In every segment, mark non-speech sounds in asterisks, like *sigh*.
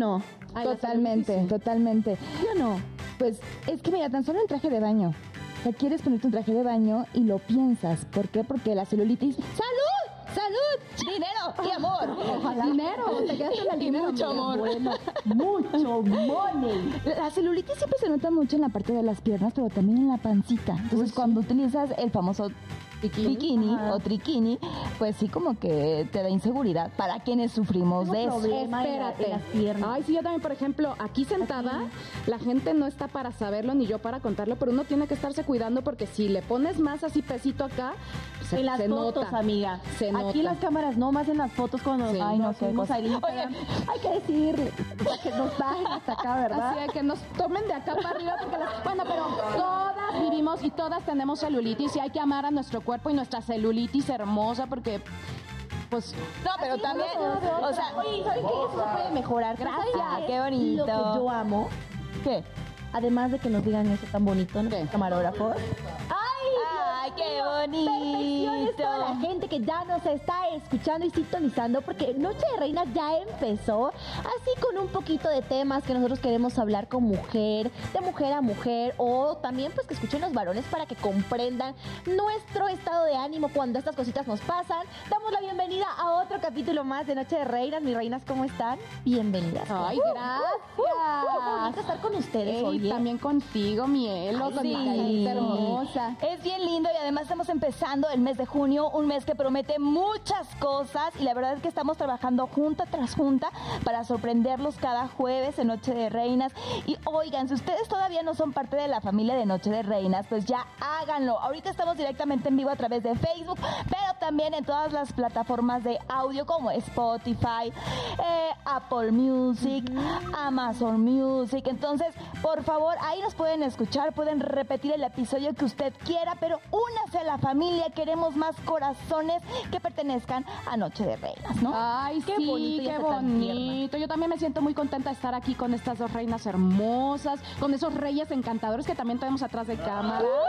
no? Totalmente, totalmente. Yo no. Pues es que mira, tan solo el traje de baño. O sea, quieres ponerte un traje de baño y lo piensas. ¿Por qué? Porque la celulitis. ¡Salud! ¡Salud! ¡Dinero! ¡Y amor! Dinero, te quedas con el Y dinero. mucho amor. Bueno, mucho money. La celulitis siempre se nota mucho en la parte de las piernas, pero también en la pancita. Entonces, cuando utilizas el famoso bikini, o triquini, pues sí como que te da inseguridad para quienes sufrimos de eso. Espérate. Ay, sí, yo también, por ejemplo, aquí sentada, la gente no está para saberlo ni yo para contarlo, pero uno tiene que estarse cuidando porque si le pones más así pesito acá, se, en las se fotos, nota. amiga. Se Aquí nota. las cámaras no, más en las fotos cuando Sí. ay, no, nos ahí. *laughs* Hay que para que nos bajen hasta acá, ¿verdad? Así de que nos tomen de acá para arriba porque las- Bueno, pero todas vivimos y todas tenemos celulitis y hay que amar a nuestro cuerpo y nuestra celulitis hermosa porque pues No, pero también, o sea, Oye, ¿saben qué? Eso se puede mejorar. Gracias, ¿Sabes qué bonito. Lo que yo amo, ¿qué? además de que nos digan eso tan bonito, nuestros ¿Qué? camarógrafos. ¡Ay, qué Perfecciones toda la bonito! gente que ya nos está escuchando y sintonizando porque Noche de Reinas ya empezó así con un poquito de temas que nosotros queremos hablar con mujer, de mujer a mujer o también pues que escuchen los varones para que comprendan nuestro estado de ánimo cuando estas cositas nos pasan. Damos la bienvenida a otro capítulo más de Noche de Reinas. Mis reinas, ¿cómo están? Bienvenidas. Ay, Uh, gracias. uh, uh, qué bonito estar con ustedes Ey, hoy. ¿eh? también contigo, Mielo, Ay, con mi sí. hermosa. Es bien lindo y además estamos empezando el mes de junio, un mes que promete muchas cosas y la verdad es que estamos trabajando junta tras junta para sorprenderlos cada jueves en Noche de Reinas. Y oigan, si ustedes todavía no son parte de la familia de Noche de Reinas, pues ya háganlo. Ahorita estamos directamente en vivo a través de Facebook, pero también en todas las plataformas de audio como Spotify, eh, Apple Music, Amazon Music. Entonces, por favor, ahí nos pueden escuchar, pueden repetir el episodio que usted quiera, pero únase a la familia. Queremos más corazones que pertenezcan a Noche de Reinas, ¿no? Ay, Qué sí, bonito qué bonito. Yo también me siento muy contenta de estar aquí con estas dos reinas hermosas, con esos reyes encantadores que también tenemos atrás de cámara. Todos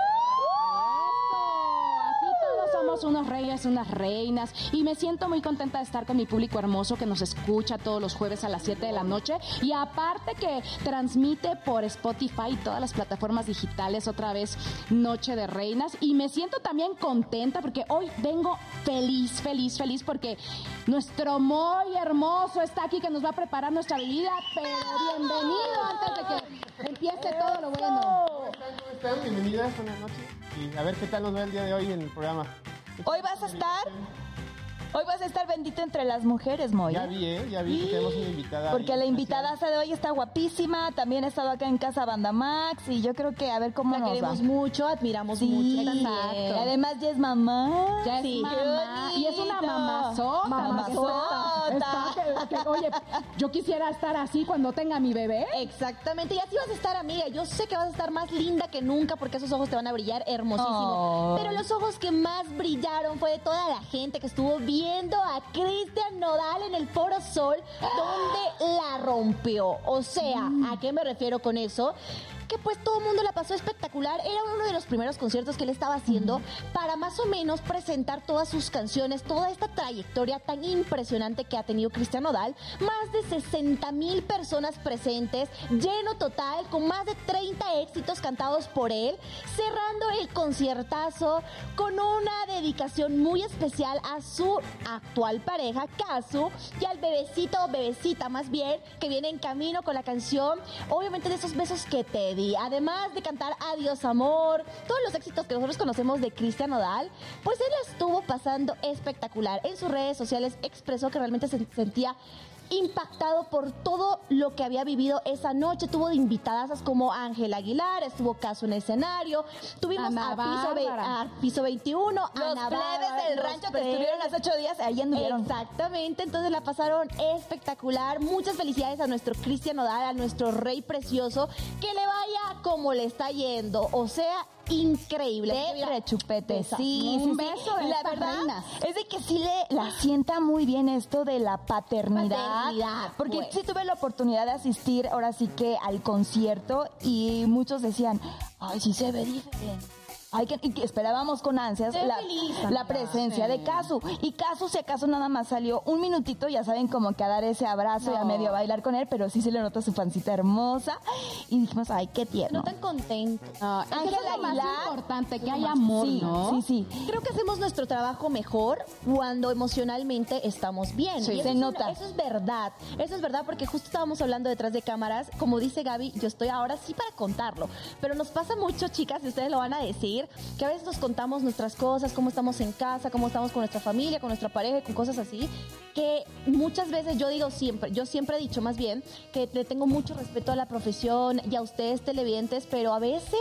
somos unos reyes, unas reinas y me siento muy contenta de estar con mi público hermoso que nos escucha todos los jueves a las 7 de la noche y aparte que transmite por Spotify y todas las plataformas digitales otra vez Noche de Reinas y me siento también contenta porque hoy vengo feliz, feliz, feliz porque nuestro muy hermoso está aquí que nos va a preparar nuestra bebida, pero bienvenido antes de que empiece todo lo bueno. ¿Cómo están? Bienvenidas, buenas noches. Y a ver qué tal nos va el día de hoy en el programa. Hoy vas a estar, hoy vas a estar bendito entre las mujeres, Moy. Ya vi, ¿eh? Ya vi que tenemos una invitada. Porque ahí la invitada de hoy está guapísima, también ha estado acá en casa Banda Max y yo creo que a ver cómo La nos queremos va. mucho, admiramos Sí, mucho. y además ya es mamá. Ya es Sí. mamá. Y es una mamazota. Mamazota. Está que- que, oye, yo quisiera estar así cuando tenga mi bebé. Exactamente, y así vas a estar, amiga. Yo sé que vas a estar más linda que nunca porque esos ojos te van a brillar hermosísimo. Oh. Pero los ojos que más brillaron fue de toda la gente que estuvo viendo a Cristian Nodal en el Foro Sol, donde la rompió. O sea, ¿a qué me refiero con eso? Que pues todo el mundo la pasó espectacular. Era uno de los primeros conciertos que él estaba haciendo para más o menos presentar todas sus canciones, toda esta trayectoria tan impresionante que ha tenido Cristian Nodal. Más de 60 mil personas presentes, lleno total, con más de 30 éxitos cantados por él, cerrando el conciertazo con una dedicación muy especial a su actual pareja, Kazu, y al bebecito o bebecita más bien, que viene en camino con la canción, obviamente de esos besos que te di. Además de cantar Adiós Amor, todos los éxitos que nosotros conocemos de Cristian Nodal, pues él la estuvo pasando espectacular. En sus redes sociales expresó que realmente se sentía impactado por todo lo que había vivido esa noche. Tuvo de invitadas como Ángel Aguilar, estuvo Caso en escenario, tuvimos Ana a piso, ve- a piso 21, Los Ana plebes del rancho que estuvieron hace ocho días, ahí anduvieron. Exactamente, entonces la pasaron espectacular. Muchas felicidades a nuestro Cristian Nodal, a nuestro rey precioso, que le vaya como le está yendo, o sea, increíble. De rechupete, sí, Un sí, sí. beso de La verdad reinas. es de que sí le la sienta muy bien esto de la paternidad. Paternidad, porque pues. sí tuve la oportunidad de asistir ahora sí que al concierto y muchos decían, ay, sí se ve diferente. Ay, que, y que esperábamos con ansias la, presencia de Casu. Y Casu, si acaso nada más salió un minutito, ya saben, como que a dar ese abrazo y a medio bailar con él, pero sí se le nota su pancita hermosa. Y dijimos, ay, qué tierno. No tan contento. No, es que eso es lo más Aguilar. importante, que hay amor, sí, ¿no? sí, sí. Creo que hacemos nuestro trabajo mejor cuando emocionalmente estamos bien. Sí. Y Se es una- nota. eso es verdad. Eso es verdad porque justo estábamos hablando detrás de cámaras. Como dice Gaby, yo estoy ahora sí para contarlo. Pero nos pasa mucho, chicas, y ustedes lo van a decir, que a veces nos contamos nuestras cosas, cómo estamos en casa, cómo estamos con nuestra familia, con nuestra pareja, con cosas así. Que muchas veces yo digo siempre, yo siempre he dicho más bien que le tengo mucho respeto a la profesión y a ustedes televidentes, pero a veces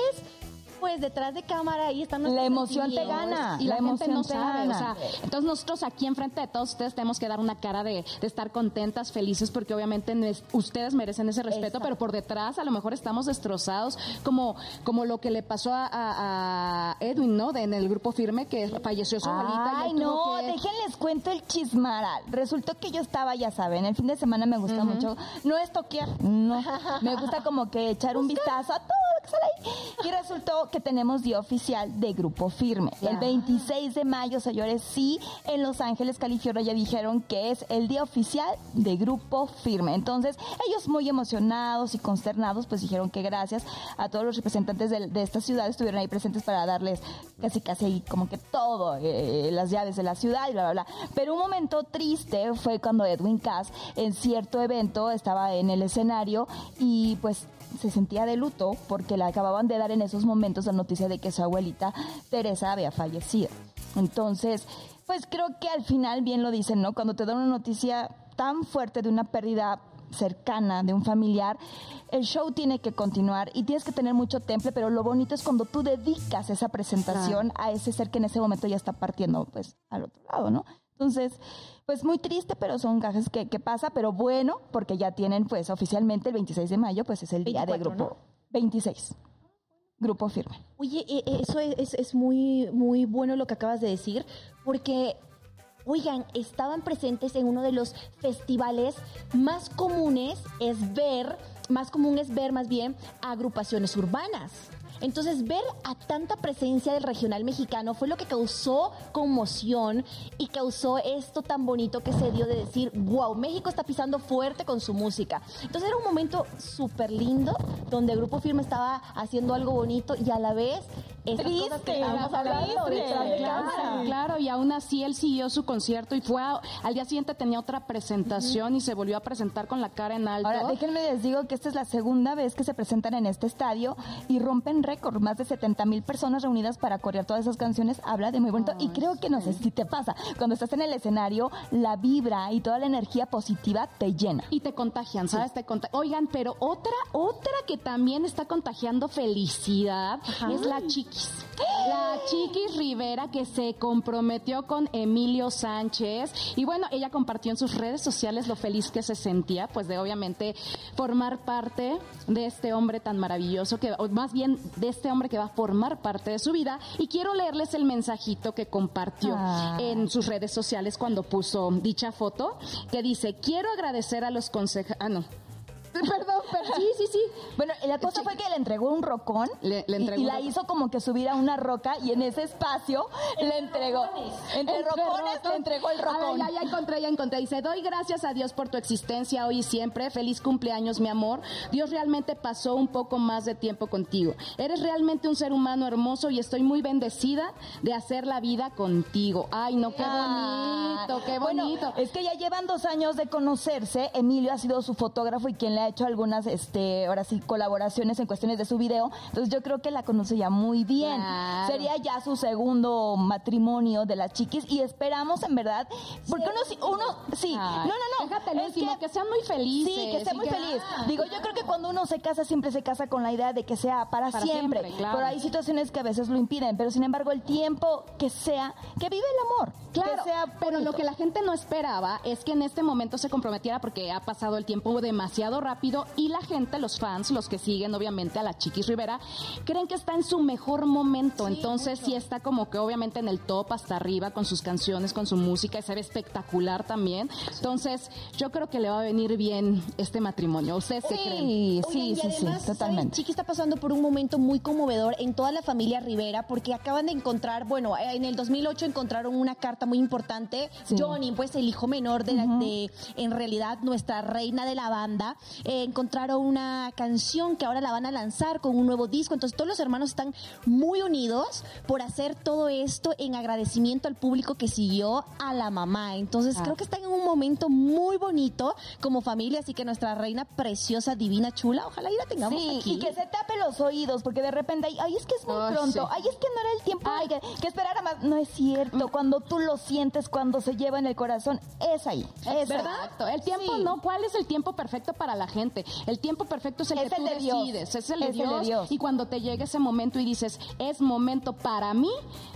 pues detrás de cámara ahí están La emoción te gana. y la, la gente no sabe, o sea, entonces nosotros aquí enfrente de todos ustedes tenemos que dar una cara de, de estar contentas, felices, porque obviamente ustedes merecen ese respeto, Exacto. pero por detrás a lo mejor estamos destrozados, como, como lo que le pasó a, a- a Edwin, ¿no? De, en el grupo firme, que falleció su abuelita. Ay, no, que- déjenles cuento el chismaral. Resultó que yo estaba, ya saben, el fin de semana me gusta mucho, no es toquear, no, me gusta como que echar un vistazo a todo lo que sale ahí. Y resultó que tenemos día oficial de Grupo Firme. El 26 de mayo, señores, sí, en Los Ángeles, California, ya dijeron que es el día oficial de Grupo Firme. Entonces, ellos muy emocionados y consternados, pues dijeron que gracias a todos los representantes de, de esta ciudad estuvieron ahí presentes para darles casi casi ahí como que todo, eh, las llaves de la ciudad y bla, bla, bla. Pero un momento triste fue cuando Edwin Cass en cierto evento estaba en el escenario y pues se sentía de luto porque le acababan de dar en esos momentos la noticia de que su abuelita Teresa había fallecido. Entonces, pues creo que al final bien lo dicen, ¿no? Cuando te dan una noticia tan fuerte de una pérdida cercana de un familiar, el show tiene que continuar y tienes que tener mucho temple, pero lo bonito es cuando tú dedicas esa presentación a ese ser que en ese momento ya está partiendo pues al otro lado, ¿no? Entonces, pues muy triste, pero son gajes que, que pasa, pero bueno, porque ya tienen pues oficialmente el 26 de mayo, pues es el día de 24, grupo 26. Grupo firme. Oye, e- e- eso es, es- es muy, muy bueno lo que acabas de decir, porque, oigan, estaban presentes en uno de los festivales más comunes, es ver, más común es ver más bien agrupaciones urbanas. Entonces, ver a tanta presencia del regional mexicano fue lo que causó conmoción y causó esto tan bonito que se dio de decir, wow, México está pisando fuerte con su música. Entonces, era un momento súper lindo donde el Grupo Firme estaba haciendo algo bonito y a la vez esas cosas que Triste, estábamos hablando triste. de Claro, claro, y aún así él siguió su concierto y fue a- al día siguiente tenía otra presentación y se volvió a presentar con la cara en alto. Ahora, déjenme les digo que esta es la segunda vez que se presentan en este estadio y rompen récord. Más de 70 mil personas reunidas para corear todas esas canciones. Habla de muy bonito. y creo que no sé si te pasa. Cuando estás en el escenario, la vibra y toda la energía positiva te llena. y te contagian, ¿sabes? Te Oigan, pero otra, otra que también está contagiando felicidad es la Chiquis. La Chiquis Rivera que se comprometió con Emilio Sánchez y bueno, ella compartió en sus redes sociales lo feliz que se sentía, pues de obviamente formar parte de este hombre tan maravilloso que, o más bien de este hombre que va a formar parte de su vida y quiero leerles el mensajito que compartió Ah. en sus redes sociales cuando puso dicha foto que dice, quiero agradecer a los consejeros... Ah, no. *laughs* Perdón, perdón. Sí, sí, sí. Bueno, la cosa Sí. fue que le entregó un rocón Le- le y- entregó y, un la rocón. hizo como que subir a una roca y en ese espacio le entregó. Entre Entre rocones le rocón. entregó el A ver, rocón. ya, ya encontré, ya encontré. Dice, doy gracias a Dios por tu existencia hoy y siempre. Feliz cumpleaños, mi amor. Dios realmente pasó un poco más de tiempo contigo. Eres realmente un ser humano hermoso y estoy muy bendecida de hacer la vida contigo. Ay, no, qué bonito, qué Bueno, bonito. es que ya llevan dos años de conocerse. Emilio ha sido su fotógrafo y quien le ha hecho algunas, este, ahora sí, colaboraciones en cuestiones de su video. Entonces yo creo que la conoce ya muy bien. Claro. Sería ya su segundo matrimonio de las chiquis y esperamos en verdad, porque uno, sí- uno, sí, Ay, no, no, no. Déjate el último, que, sean muy felices. Sí, que sea y muy feliz. Digo, yo creo que cuando uno se casa, siempre se casa con la idea de que sea para, Para siempre. siempre, claro. Pero hay situaciones que a veces lo impiden. Pero sin embargo, el tiempo que sea, que vive el amor. Claro, que sea pero lo que la gente no esperaba es que en este momento se comprometiera porque ha pasado el tiempo demasiado rápido y la gente, los fans, los que siguen obviamente a la Chiquis Rivera, creen que está en su mejor momento. Entonces sí está como que obviamente en el top hasta arriba con sus canciones, con su música y se ve espectacular también. Entonces yo creo que le va a venir bien este matrimonio. ¿Ustedes qué creen? Sí, Oigan, sí, sí, sí, totalmente. Chiqui está pasando por un momento muy conmovedor en toda la familia Rivera porque acaban de encontrar, bueno, en el 2008 encontraron una carta muy importante. Sí. Johnny, pues el hijo menor de, la- de, en realidad, nuestra reina de la banda, eh, encontraron una canción que ahora la van a lanzar con un nuevo disco. Entonces todos los hermanos están muy unidos por hacer todo esto en agradecimiento al público que siguió a la mamá. Entonces Ah. creo que están en un momento muy bonito como familia, así que nuestra reina preciosa, divina, chula, ojalá y la tengamos Sí, aquí. y que se tape los oídos, porque de repente, ay, ay, es que es muy Ay, pronto, sí. ay, es que no era el tiempo que, que esperara más. No es cierto, cuando tú lo sientes, cuando se lleva en el corazón, es ahí, es ahí. Exacto. El tiempo Sí. no. ¿Cuál es el tiempo perfecto para la gente? El tiempo perfecto es el Es que el tú de Dios. decides. Es el de, Es el de Dios. Y cuando te llegue ese momento y dices, es momento para mí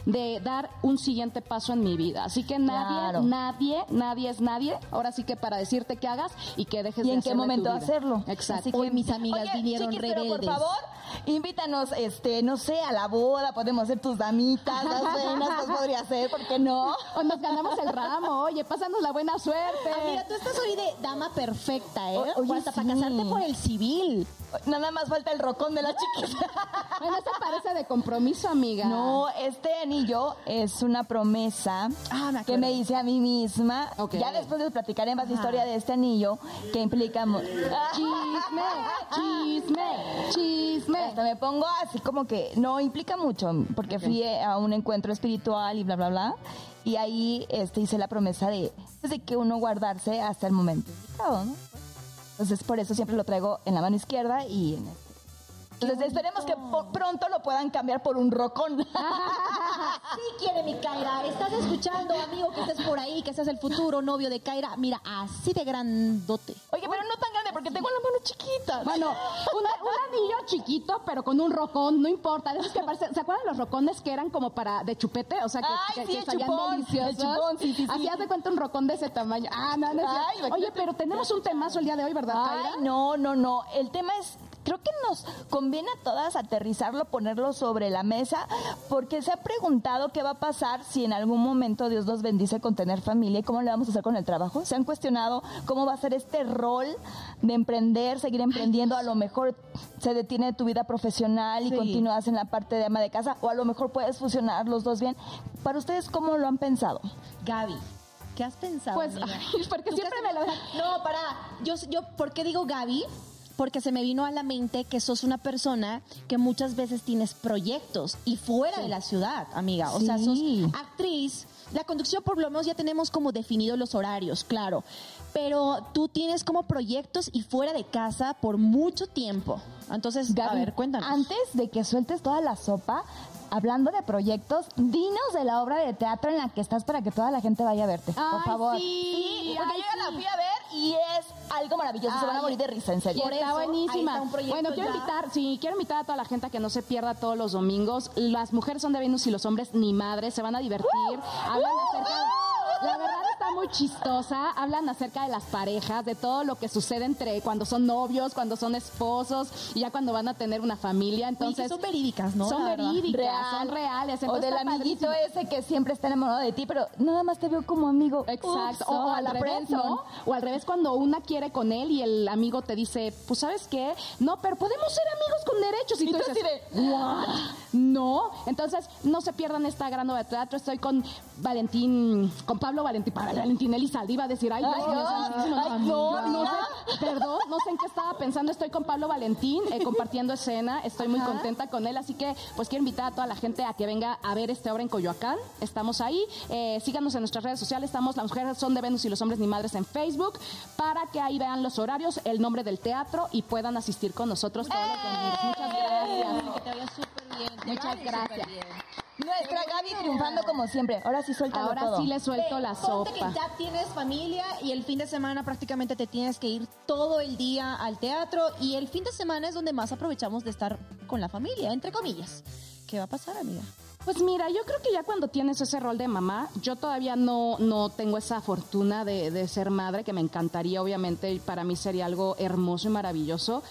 de dar un siguiente paso en mi vida. Así que nadie, Claro. nadie, nadie es nadie. Ahora sí que para decirte qué hagas y que dejes y de en qué hacer de tu momento hacerlo. Exacto. Así que- Hoy mis amigas Oye, vinieron chiquis, pero por rebeldes. favor, invítanos, este, no sé, a la boda, podemos ser tus damitas, las reinas, pues podría ser, ¿por qué no? O nos ganamos el ramo, oye, pásanos la buena suerte. Amiga, tú estás hoy de dama perfecta, ¿eh? O- oye, Hasta sí. para casarte por el civil. Nada más falta el rocón de la chiquita. *laughs* Bueno, eso parece de compromiso, amiga. No, este anillo es una promesa Ah, me que me hice a mí misma. Ya después les platicaré más historia de este anillo que implica... *laughs* Chisme, chisme, chisme. Hasta me pongo así como que no implica mucho, porque fui a un encuentro espiritual y bla, bla, bla. Y ahí este, hice la promesa de, pues, de que uno guardarse hasta el momento indicado, ¿no? Entonces, por eso siempre lo traigo en la mano izquierda y en este. Entonces, esperemos que pronto lo puedan cambiar por un rocón. *laughs* Sí quiere mi Kaira. ¿Estás escuchando, amigo, que estés por ahí, que seas el futuro novio de Kaira? Mira, así de grandote. Oye, pero no tan grande porque tengo la mano chiquita. Bueno, un anillo chiquito, pero con un rocón, no importa. De esos que parecen- ¿Se acuerdan los rocones que eran como para de chupete? O sea, que, Ay, que, sí, que el sabían chupón, deliciosos. el chupón, sí, sí, sí. Así haz de cuenta un rocón de ese tamaño. Ah, no, no es Ay. Oye, pero tenemos un temazo el día de hoy, ¿verdad, Ay, Kaira? no, no, no. El tema es, creo que nos conviene a todas aterrizarlo, ponerlo sobre la mesa, porque se ha preguntado qué va a pasar si en algún momento Dios nos bendice con tener familia y cómo le vamos a hacer con el trabajo. Se han cuestionado cómo va a ser este rol de emprender, seguir emprendiendo. A lo mejor se detiene tu vida profesional y Sí. continúas en la parte de ama de casa, o a lo mejor puedes fusionar los dos bien. Para ustedes, ¿cómo lo han pensado? Gaby, ¿qué has pensado? Pues, ay, *laughs* porque ¿Tú siempre me lo *laughs* No, para. Yo, yo, ¿por qué digo Gaby? Porque se me vino a la mente que sos una persona que muchas veces tienes proyectos y fuera de la ciudad, amiga. O sea, sos actriz. La conducción, por lo menos, ya tenemos como definidos los horarios, claro. Pero tú tienes como proyectos y fuera de casa por mucho tiempo. Entonces, a Gaby, ver, cuéntanos. Antes de que sueltes toda la sopa, hablando de proyectos, dinos de la obra de teatro en la que estás para que toda la gente vaya a verte, por Ay, favor. sí, porque ay, yo ya la fui a ver y es algo maravilloso. Se van a Ay, morir de risa, en serio. por está eso, buenísima. está un proyecto bueno, quiero ya. invitar, sí, quiero invitar a toda la gente a que no se pierda todos los domingos. Las mujeres son de Venus y los hombres ni madres, se van a divertir. Hablan acerca la verdad está muy chistosa. Hablan acerca de las parejas, de todo lo que sucede entre cuando son novios, cuando son esposos y ya cuando van a tener una familia. Entonces, son verídicas, ¿no? Son verídicas, Real. son reales. O del amiguito padrísimo. ese que siempre está enamorado de ti, pero nada más te veo como amigo. Exacto. Ups, o, o a al la revés. ¿no? O al revés, cuando una quiere con él y el amigo te dice, pues, ¿sabes qué? No, pero podemos ser amigos con derechos. Y, Y tú tú dices, "What?". No. Entonces, no se pierdan esta gran obra de teatro. Estoy con Valentín, con Pablo Valentín, para Valentín Elizalde. Iba a decir, ay, Ay, Dios mío, no, santísimo, ay, no, sé, perdón, no sé en qué estaba pensando. Estoy con Pablo Valentín, eh, compartiendo escena. Estoy muy contenta con él. Así que, pues, quiero invitar a toda la gente a que venga a ver esta obra en Coyoacán. Estamos ahí. Eh, síganos en nuestras redes sociales. Estamos, las mujeres son de Venus y los hombres ni madres en Facebook, para que ahí vean los horarios, el nombre del teatro y puedan asistir con nosotros todos los domingos. Muchas gracias. Que te vaya súper bien. te Muchas gracias. Nuestra Gaby triunfando como siempre. Ahora sí suéltalo Ahora todo. sí le suelto Ve, la ponte sopa. que ya tienes familia y el fin de semana prácticamente te tienes que ir todo el día al teatro y el fin de semana es donde más aprovechamos de estar con la familia, entre comillas. ¿Qué va a pasar, amiga? Pues mira, yo creo que ya cuando tienes ese rol de mamá, yo todavía no, no tengo esa fortuna de, de ser madre, que me encantaría, obviamente, y para mí sería algo hermoso y maravilloso.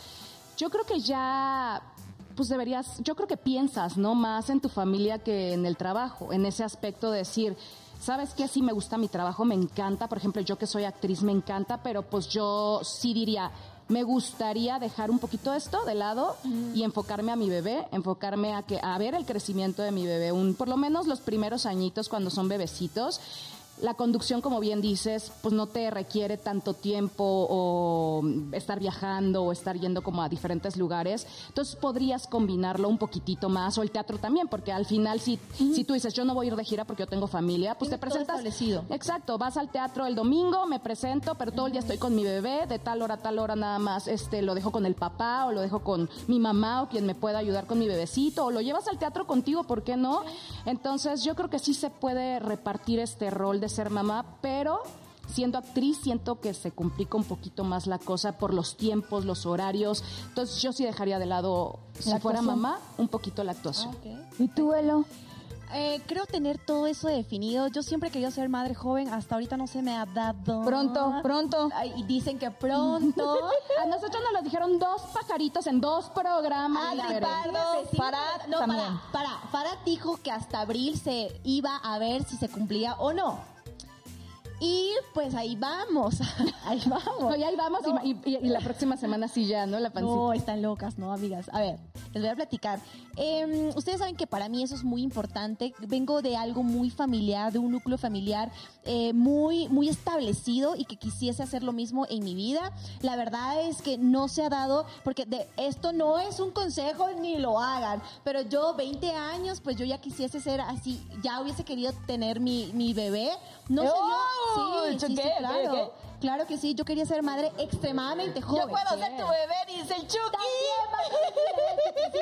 Yo creo que ya, pues deberías, yo creo que piensas, ¿no? Más en tu familia que en el trabajo, en ese aspecto de decir, ¿sabes qué? Sí me gusta mi trabajo, me encanta, por ejemplo, yo que soy actriz me encanta, pero pues yo sí diría, me gustaría dejar un poquito esto de lado y enfocarme a mi bebé, enfocarme a que a ver el crecimiento de mi bebé, un por lo menos los primeros añitos cuando son bebecitos. La conducción, como bien dices, pues no te requiere tanto tiempo o estar viajando o estar yendo como a diferentes lugares. Entonces podrías combinarlo un poquitito más o el teatro también, porque al final si, si tú dices yo no voy a ir de gira porque yo tengo familia, pues te todo presentas. establecido. Exacto, vas al teatro el domingo, me presento, pero todo el día estoy con mi bebé, de tal hora a tal hora nada más este lo dejo con el papá o lo dejo con mi mamá o quien me pueda ayudar con mi bebecito o lo llevas al teatro contigo, ¿por qué no? Entonces, yo creo que sí se puede repartir este rol de ser mamá, pero siendo actriz siento que se complica un poquito más la cosa por los tiempos, los horarios. Entonces, yo sí dejaría de lado si La fuera actuación. mamá un poquito la actuación. ¿Y tú, Elo? Eh, creo tener todo eso definido. Yo siempre he querido ser madre joven, hasta ahorita no se me ha dado. Pronto, pronto. Y dicen que pronto. *laughs* A nosotros nos lo dijeron dos pajaritos en dos programas Adri. Pardo, Sí, Farad no, también. para, para, Farad dijo que hasta abril se iba a ver si se cumplía o no. Y pues ahí vamos, *laughs* ahí vamos. No, y ahí vamos y- y, y la próxima semana sí ya, ¿no? La pancita. No, están locas, ¿no, amigas? A ver, les voy a platicar. Eh, ustedes saben que para mí eso es muy importante. Vengo de algo muy familiar, de un núcleo familiar eh, muy, muy establecido y que quisiese hacer lo mismo en mi vida. La verdad es que no se ha dado, porque de esto no es un consejo ni lo hagan, pero yo 20 años, pues yo ya quisiese ser así, ya hubiese querido tener mi, mi bebé. No. ¡Oh! Sí, claro. ¿Qué? Claro que sí, yo quería ser madre extremadamente joven. Yo puedo ser tu bebé, dice el Chucky.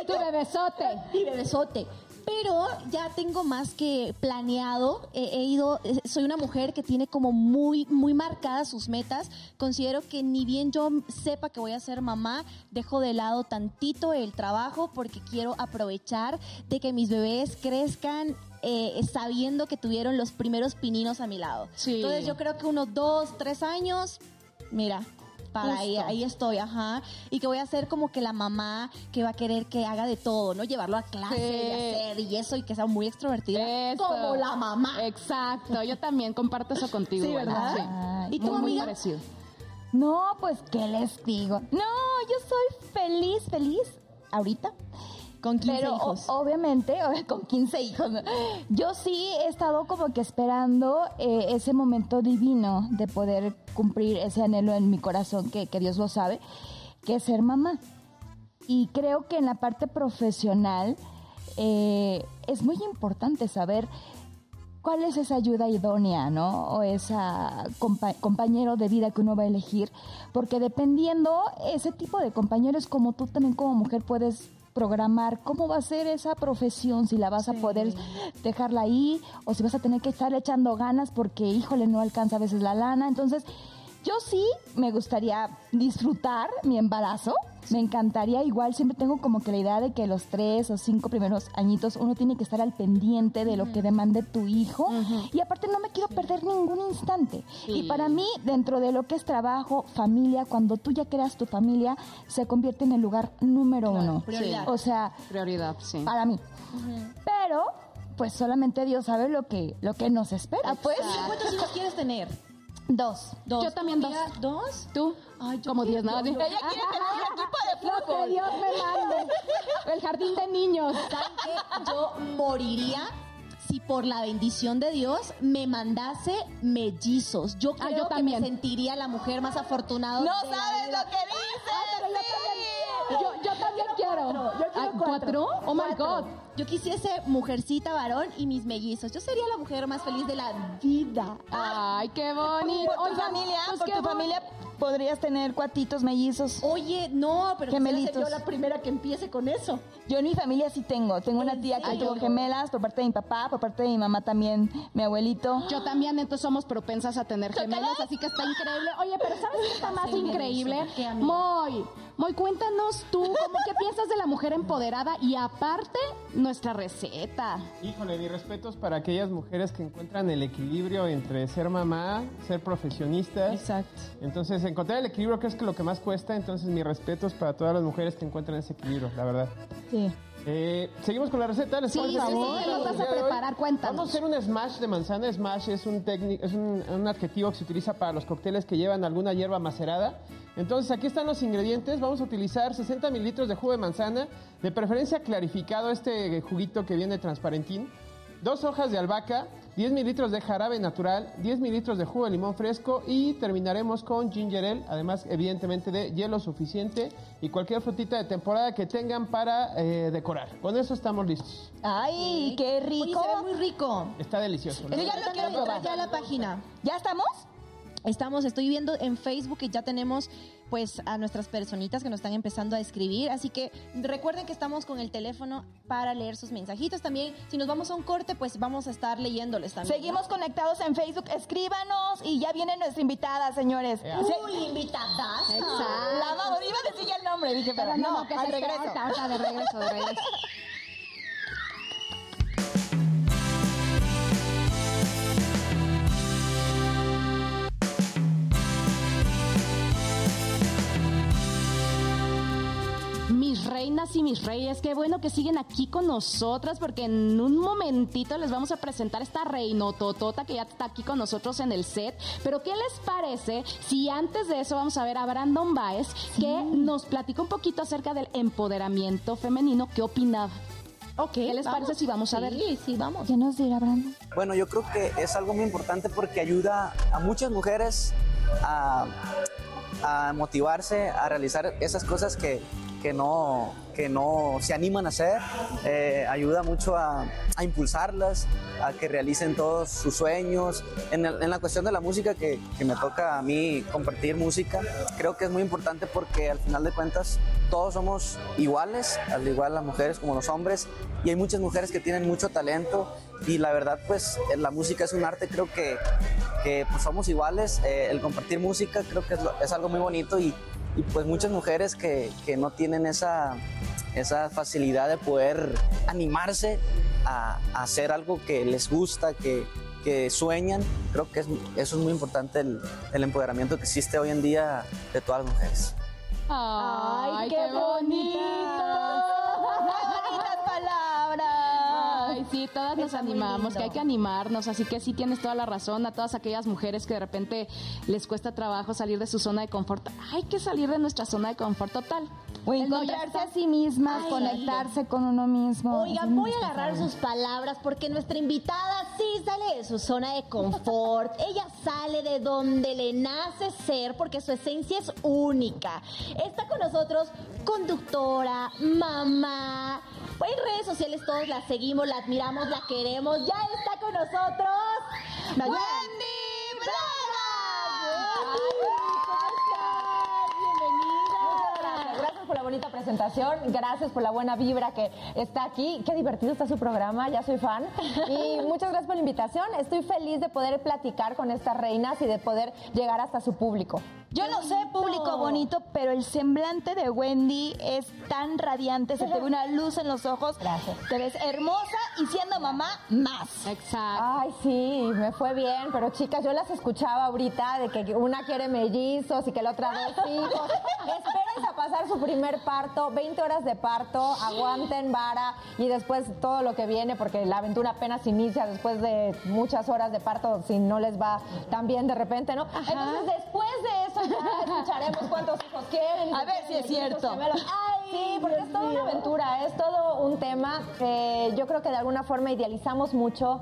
Tu bebesote. *laughs* y bebesote. Pero ya tengo más que planeado. Eh, he ido, eh, soy una mujer que tiene como muy, muy marcadas sus metas. Considero que ni bien yo sepa que voy a ser mamá, dejo de lado tantito el trabajo porque quiero aprovechar de que mis bebés crezcan. Eh, sabiendo que tuvieron los primeros pininos a mi lado. Sí. Entonces yo creo que unos dos, tres años, mira, para ahí, ahí estoy, ajá. Y que voy a ser como que la mamá que va a querer que haga de todo, ¿no? Llevarlo a clase Sí. y hacer y eso y que sea muy extrovertida. Eso. Como la mamá. Exacto, yo también comparto eso contigo. *laughs* Sí, ¿verdad? Sí. ¿Y tú, muy, muy amiga? parecido. No, pues, ¿qué les digo? No, yo soy feliz, feliz ahorita. Con 15 Pero hijos. o- obviamente, con 15 hijos. ¿no? Yo sí he estado como que esperando eh, ese momento divino de poder cumplir ese anhelo en mi corazón, que, que Dios lo sabe, que es ser mamá. Y creo que en la parte profesional eh, es muy importante saber cuál es esa ayuda idónea, ¿no? O esa compa- compañero de vida que uno va a elegir, porque dependiendo ese tipo de compañeros, como tú también como mujer puedes programar cómo va a ser esa profesión, si la vas a poder dejarla ahí o si vas a tener que estar echando ganas porque, híjole, no alcanza a veces la lana. Entonces, yo sí me gustaría disfrutar mi embarazo. Me encantaría, igual siempre tengo como que la idea de que los tres o cinco primeros añitos uno tiene que estar al pendiente de lo que demande tu hijo. Y aparte no me quiero perder ningún instante. Y para mí, dentro de lo que es trabajo, familia, cuando tú ya creas tu familia, se convierte en el lugar número uno. prioridad. O sea, Prioridad, sí. para mí. Pero, pues solamente Dios sabe lo que, lo que nos espera. Pues, ¿Cuántos hijos quieres tener? Dos. Dos. Yo también dos. ¿Dos? ¿Tú? Ay, yo Como quiero- 10, ¿no? yo- yo- Ella quiere tener un equipo de Lo que fútbol. Dios me mande. El jardín de niños. ¿Saben qué? Yo moriría si por la bendición de Dios me mandase mellizos. Yo creo Ah, yo que también. me sentiría la mujer más afortunada. No sabes lo que dices. Yo, yo también quiero. Ah, ¿Cuatro? Oh my Cuatro. God. Yo quisiese mujercita varón y mis mellizos. Yo sería la mujer más feliz de la vida. Ay, qué bonito. Por tu Oigan, familia, pues por qué tu bon- familia podrías tener cuatitos mellizos. Oye, no, pero Gemelitos. yo la primera que empiece con eso. Yo en mi familia sí tengo. Tengo una ¿En tía que serio? tuvo gemelas por parte de mi papá, por parte de mi mamá también, mi abuelito. Yo también, entonces somos propensas a tener gemelos, así que está increíble. Oye, pero ¿sabes qué está más increíble? ¿Qué, amiga? Moy, cuéntanos tú, ¿cómo qué piensas de la mujer empoderada? Y aparte, nuestra receta. Híjole, mis respetos para aquellas mujeres que encuentran el equilibrio entre ser mamá, ser profesionista. Exacto. Entonces, encontrar el equilibrio creo que es lo que más cuesta. Entonces, mis respetos para todas las mujeres que encuentran ese equilibrio, la verdad. Sí. Eh, Seguimos con la receta. ¿les Sí, sí, sí, Vamos ¿qué nos vas a preparar? Cuéntanos. Vamos a hacer un smash de manzana. Smash es un es un, un adjetivo que se utiliza para los cócteles que llevan alguna hierba macerada. Entonces, aquí están los ingredientes. Vamos a utilizar 60 mililitros de jugo de manzana, de preferencia clarificado, este juguito que viene transparentín. Dos hojas de albahaca, 10 mililitros de jarabe natural, 10 mililitros de jugo de limón fresco y terminaremos con ginger ale, además evidentemente de hielo suficiente y cualquier frutita de temporada que tengan para eh, decorar. Con eso estamos listos. Ay, qué Oye, rico. se ve muy rico. Está delicioso. ¿no? Yo ya lo quiero entrar ya a la página. ¿Ya estamos? Estamos, estoy viendo en Facebook que ya tenemos pues a nuestras personitas que nos están empezando a escribir, así que recuerden que estamos con el teléfono para leer sus mensajitos también. Si nos vamos a un corte, pues vamos a estar leyéndoles también. Seguimos conectados en Facebook. Escríbanos y ya viene nuestra invitada, señores. Ea. Sí. Uy, invitadas. Exacto. La iba a decir ya el nombre, dije, pero no, que al se regreso. ahorita, ahorita, de regreso, de regreso. *laughs* reinas y mis reyes, qué bueno que siguen aquí con nosotras porque en un momentito les vamos a presentar esta reinototota que ya está aquí con nosotros en el set. Pero ¿qué les parece si antes de eso vamos a ver a Brandon Baez que nos platica un poquito acerca del empoderamiento femenino? ¿Qué opina? Ok, ¿Qué les vamos. parece si vamos a Sí, ver? Sí, vamos. ¿Qué nos dirá, Brandon? Bueno, yo creo que es algo muy importante porque ayuda a muchas mujeres a, a motivarse a realizar esas cosas que, que no, que no se animan a hacer. Eh, ayuda mucho a, a impulsarlas, a que realicen todos sus sueños. En, el- en la cuestión de la música, que, que me toca a mí compartir música, creo que es muy importante porque al final de cuentas todos somos iguales, al igual las mujeres como los hombres, y hay muchas mujeres que tienen mucho talento y la verdad pues eh, la música es un arte, creo que, que pues, somos iguales, eh, el compartir música creo que es, lo- es algo muy bonito y, y, pues muchas mujeres que, que no tienen esa, esa facilidad de poder animarse a, a hacer algo que les gusta, que, que sueñan, creo que es- eso es muy importante el, el empoderamiento que existe hoy en día de todas las mujeres. ¡Ay, qué, bonito! Sí, todas nos animamos, que hay que animarnos, así que sí tienes toda la razón a todas aquellas mujeres que de repente les cuesta trabajo salir de su zona de confort. Hay que salir de nuestra zona de confort total. O encontrarse a sí mismas, Ay, conectarse con uno mismo. Oigan, voy a agarrar sus palabras porque nuestra invitada sí sale de su zona de confort. *laughs* Ella sale de donde le nace ser porque su esencia es única. Está con nosotros conductora, mamá. En redes sociales todos la seguimos, la admiramos, la queremos. Ya está con nosotros. Wendy Braga. Por la bonita presentación, gracias por la buena vibra que está aquí. Qué divertido está su programa, ya soy fan. Y muchas gracias por la invitación. Estoy feliz de poder platicar con estas reinas y de poder llegar hasta su público. Yo no sé, público bonito, pero el semblante de Wendy es tan radiante, se te ve una luz en los ojos. Gracias. Te ves hermosa y siendo mamá, más. Exacto. Ay, sí, me fue bien, pero chicas, yo las escuchaba ahorita de que una quiere mellizos y que la otra dos *laughs* hijos. Espérense a pasar su primer parto, 20 horas de parto, aguanten vara y después todo lo que viene, porque la aventura apenas inicia después de muchas horas de parto, si no les va tan bien de repente, ¿no? Entonces, después de ya escucharemos cuántos hijos quieren. A ver si es cierto. gemelos. Sí, porque es toda una aventura, es todo un tema yo creo que de alguna forma idealizamos mucho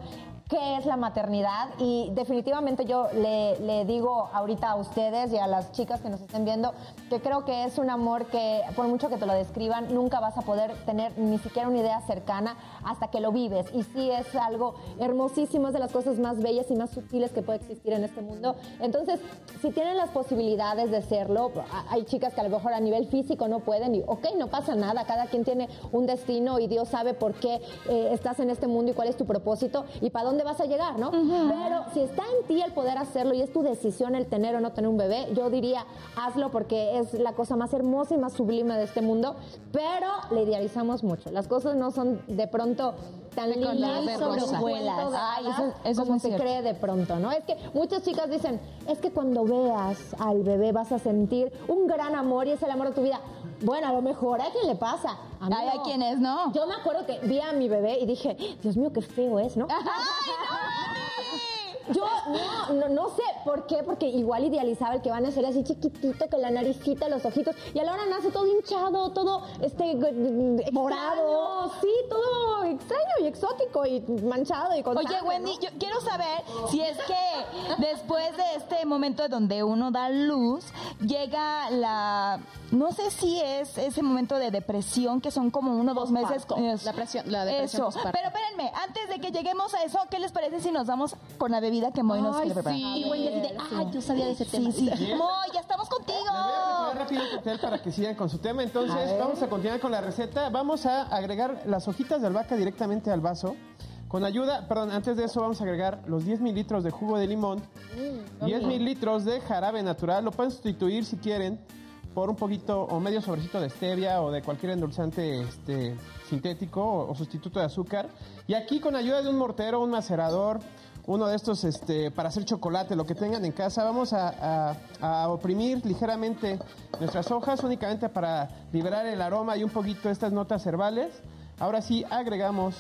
qué es la maternidad y definitivamente yo le, le digo ahorita a ustedes y a las chicas que nos estén viendo que creo que es un amor que por mucho que te lo describan nunca vas a poder tener ni siquiera una idea cercana hasta que lo vives y sí es algo hermosísimo, es de las cosas más bellas y más sutiles que puede existir en este mundo. Entonces, si tienen las posibilidades de serlo, hay chicas que a lo mejor a nivel físico no pueden y ok, no pasa nada, cada quien tiene un destino y Dios sabe por qué eh, estás en este mundo y cuál es tu propósito y para dónde vas a llegar, ¿no? Pero si está en ti el poder hacerlo y es tu decisión el tener o no tener un bebé, yo diría hazlo porque es la cosa más hermosa y más sublime de este mundo, pero le idealizamos mucho. Las cosas no son de pronto tan de sobre Ay, eso- eso es como muy se cierto. cree de pronto, ¿no? Es que muchas chicas dicen, es que cuando veas al bebé vas a sentir un gran amor y es el amor de tu vida. Bueno, a lo mejor a quien le pasa. A mí Ay, hay no. quienes no. Yo me acuerdo que vi a mi bebé y dije, Dios mío, qué feo es, ¿no? *laughs* Yo no, no, no sé por qué, porque igual idealizaba el que van a ser así chiquitito, con la naricita, los ojitos, y a la hora nace todo hinchado, todo este morado, sí, todo extraño y exótico y manchado y con Oye, sangre, Wendy, ¿no? yo quiero saber si es que después de este momento donde uno da luz, llega la... No sé si es ese momento de depresión, que son como uno o dos meses. es- La presión- la depresión Eso. Pero espérenme, antes de que lleguemos a eso, ¿qué les parece si nos vamos con la bebida que Moy nos Ay, quiere preparar? sí. Y Wendy así de, ah, yo sabía de ese tema. Sí, sí. *laughs* Moy, ya estamos voy a contigo. rápido cóctel para que sigan con su tema. Entonces, vamos a continuar con la receta. Vamos a agregar las hojitas de albahaca directamente al vaso. Con ayuda, perdón, antes de eso vamos a agregar los 10 mililitros de jugo de limón, 10 mililitros de jarabe natural. Lo pueden sustituir si quieren por un poquito o medio sobrecito de stevia o de cualquier endulzante este, sintético o, o sustituto de azúcar. Y aquí con ayuda de un mortero, un macerador, uno de estos este, para hacer chocolate, lo que tengan en casa, vamos a, a- a oprimir ligeramente nuestras hojas únicamente para liberar el aroma y un poquito estas notas herbales. Ahora sí agregamos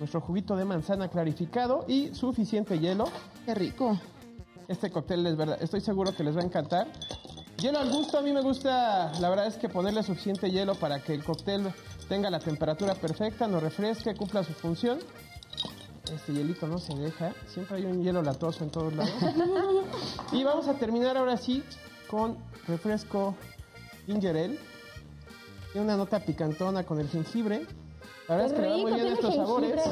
nuestro juguito de manzana clarificado y suficiente hielo. Qué rico. Este cóctel es verdad, estoy seguro que les va a encantar. Hielo al gusto, a mí me gusta, la verdad es que ponerle suficiente hielo para que el cóctel tenga la temperatura perfecta, nos refresque, cumpla su función. Este hielito no se deja, siempre hay un hielo latoso en todos lados. *laughs* y vamos a terminar ahora sí con refresco ginger ale. Tiene una nota picantona con el jengibre. La verdad es que le va muy bien estos sabores.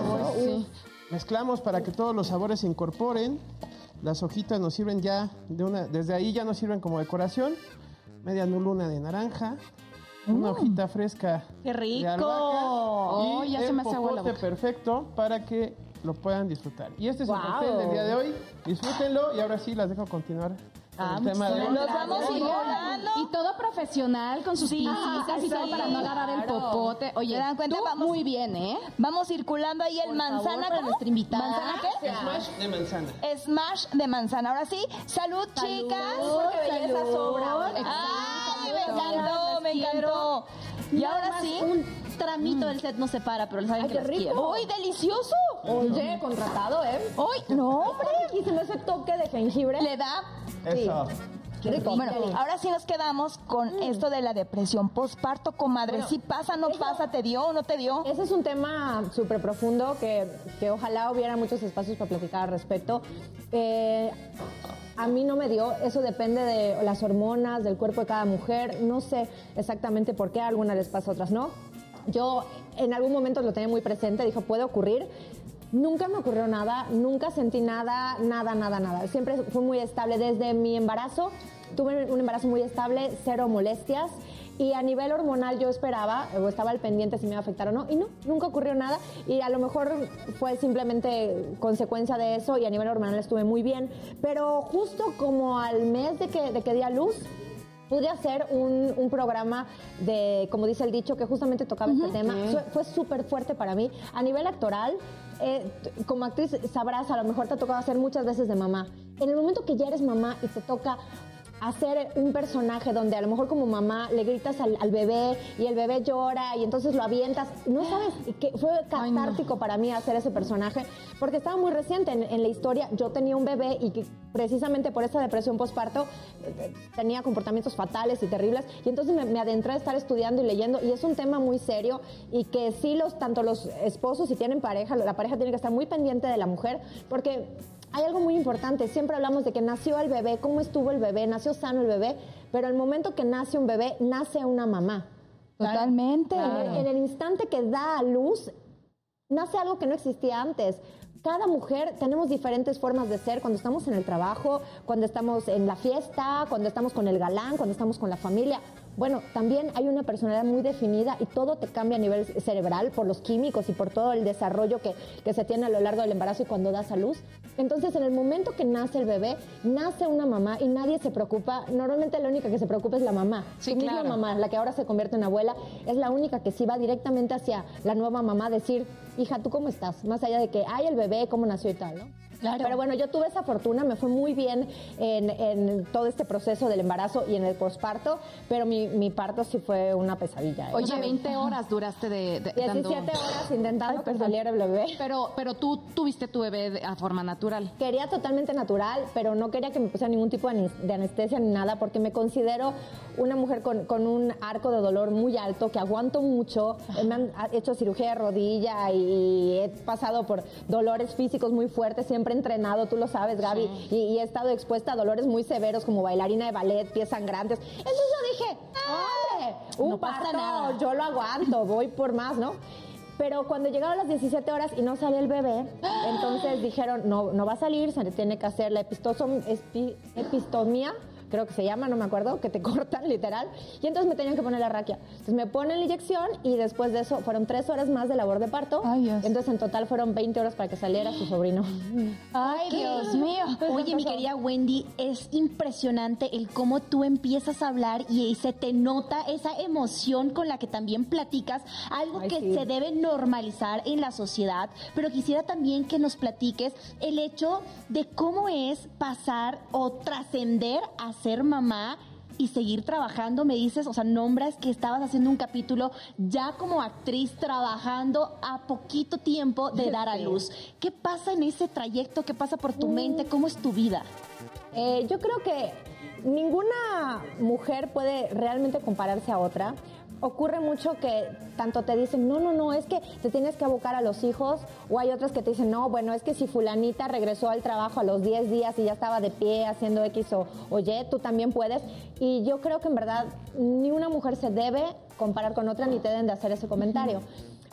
Sí. Mezclamos para que todos los sabores se incorporen. Las hojitas nos sirven ya de una, desde ahí ya nos sirven como decoración. Media luna de naranja, una hojita fresca. ¡Qué rico! de albahaca Oh, y ya se el me hace agua la boca. perfecto para que lo puedan disfrutar. Y este es el Wow. cóctel del día de hoy. Disfrútenlo y ahora sí las dejo continuar con el tema de hoy. Nos vamos volando. Y todo profesional con sus Sí, pincitas y todo sí, para no agarrar el popote. Oye, ¿Se dan cuenta? tú Vamos- muy bien, ¿eh? Vamos circulando ahí el Por manzana. para ¿cómo? nuestra invitada. ¿Manzana qué? Smash de manzana. Smash de manzana. Ahora sí, salud, chicas. Porque belleza salud. sobra. Ay, me encantó, me encantó. Y Nada ahora sí. Un tramito del set no se para, pero saben Ay, que qué las rico. quiero. ¡Uy, delicioso! Oye, contratado, ¿eh? ¡Uy, no, hombre! Riquísimo ese toque de jengibre. Le da. Eso. Qué rico. Bueno, ahora sí nos quedamos con esto de la depresión postparto, comadre. Bueno, si pasa, no eso- pasa, ¿te dio o no te dio? Ese es un tema súper profundo que, que ojalá hubiera muchos espacios para platicar al respecto. Eh, a mí no me dio, eso depende de las hormonas, del cuerpo de cada mujer. No sé exactamente por qué a algunas les pasa, a otras no. Yo en algún momento lo tenía muy presente, dijo, puede ocurrir. Nunca me ocurrió nada, nunca sentí nada, nada, nada, nada. Siempre fue muy estable. Desde mi embarazo, tuve un embarazo muy estable, cero molestias. Y a nivel hormonal yo esperaba, o estaba al pendiente si me iba a afectar o no, y no, nunca ocurrió nada. Y a lo mejor fue simplemente consecuencia de eso, y a nivel hormonal estuve muy bien. Pero justo como al mes de que, de que di a luz, pude hacer un, un programa de, como dice el dicho, que justamente tocaba este tema. Fue, fue súper fuerte para mí. A nivel actoral, eh, como actriz sabrás, a lo mejor te ha tocado hacer muchas veces de mamá. En el momento que ya eres mamá y te toca hacer un personaje donde a lo mejor como mamá le gritas al, al bebé y el bebé llora y entonces lo avientas. No sabes que fue catártico para mí hacer ese personaje porque estaba muy reciente en, en la historia. Yo tenía un bebé y que precisamente por esa depresión postparto eh, tenía comportamientos fatales y terribles y entonces me, me adentré a estar estudiando y leyendo y es un tema muy serio y que sí los tanto los esposos si tienen pareja, la pareja tiene que estar muy pendiente de la mujer porque hay algo muy importante, siempre hablamos de que nació el bebé, cómo estuvo el bebé, nació sano el bebé, pero el momento que nace un bebé, nace una mamá. Totalmente. En el, en el instante que da a luz, nace algo que no existía antes. Cada mujer tenemos diferentes formas de ser cuando estamos en el trabajo, cuando estamos en la fiesta, cuando estamos con el galán, cuando estamos con la familia. Bueno, también hay una personalidad muy definida y todo te cambia a nivel cerebral por los químicos y por todo el desarrollo que, que se tiene a lo largo del embarazo y cuando das a luz. Entonces, en el momento que nace el bebé, nace una mamá y nadie se preocupa. Normalmente la única que se preocupa es la mamá. Sí, misma claro. mamá, la que ahora se convierte en abuela, es la única que sí va directamente hacia la nueva mamá a decir, hija, ¿tú cómo estás? Más allá de que, ay, el bebé, cómo nació y tal, ¿no? Claro. Pero bueno, yo tuve esa fortuna, me fue muy bien en, en todo este proceso del embarazo y en el posparto, pero mi, mi parto sí fue una pesadilla. ¿eh? Oye, 20 horas duraste de, de- 17 dando- horas intentando que saliera el bebé. Pero, pero tú tuviste tu bebé de- a forma natural. Quería totalmente natural, pero no quería que me pusiera ningún tipo de anestesia ni nada, porque me considero una mujer con, con un arco de dolor muy alto, que aguanto mucho. Me han ha- hecho cirugía de rodilla y he pasado por dolores físicos muy fuertes, siempre he entrenado, tú lo sabes, Gaby, y, y he estado expuesta a dolores muy severos como bailarina de ballet, pies sangrantes. Entonces yo dije, ¡ay! Un No pasa nada. yo lo aguanto, voy por más, ¿no? Pero cuando llegaron las 17 horas y no salió el bebé, entonces dijeron, no, no va a salir, se tiene que hacer la epistomía, creo que se llama, no me acuerdo, que te *laughs* cortan literal. Y entonces me tenían que poner la raquia. Entonces me ponen la inyección y después de eso fueron tres horas más de labor de parto. Ay, Dios. Entonces en total fueron 20 horas para que saliera su sobrino. *laughs* Ay, Dios mío. *laughs* Oye, mi querida Wendy, es impresionante el cómo tú empiezas a hablar y se te nota esa emoción con la que también platicas, algo Ay, que sí. se debe normalizar en la sociedad, pero quisiera también que nos platiques el hecho de cómo es pasar o trascender a ser mamá y seguir trabajando, me dices, o sea, nombras que estabas haciendo un capítulo ya como actriz trabajando a poquito tiempo de dar a luz. ¿Qué pasa en ese trayecto? ¿Qué pasa por tu mente? ¿Cómo es tu vida? Eh, yo creo que ninguna mujer puede realmente compararse a otra. Ocurre mucho que tanto te dicen, no, no, no, es que te tienes que abocar a los hijos, o hay otras que te dicen, no, bueno, es que si fulanita regresó al trabajo a los 10 días y ya estaba de pie haciendo X o, o Y, tú también puedes. Y yo creo que en verdad ni una mujer se debe comparar con otra ni te deben de hacer ese comentario.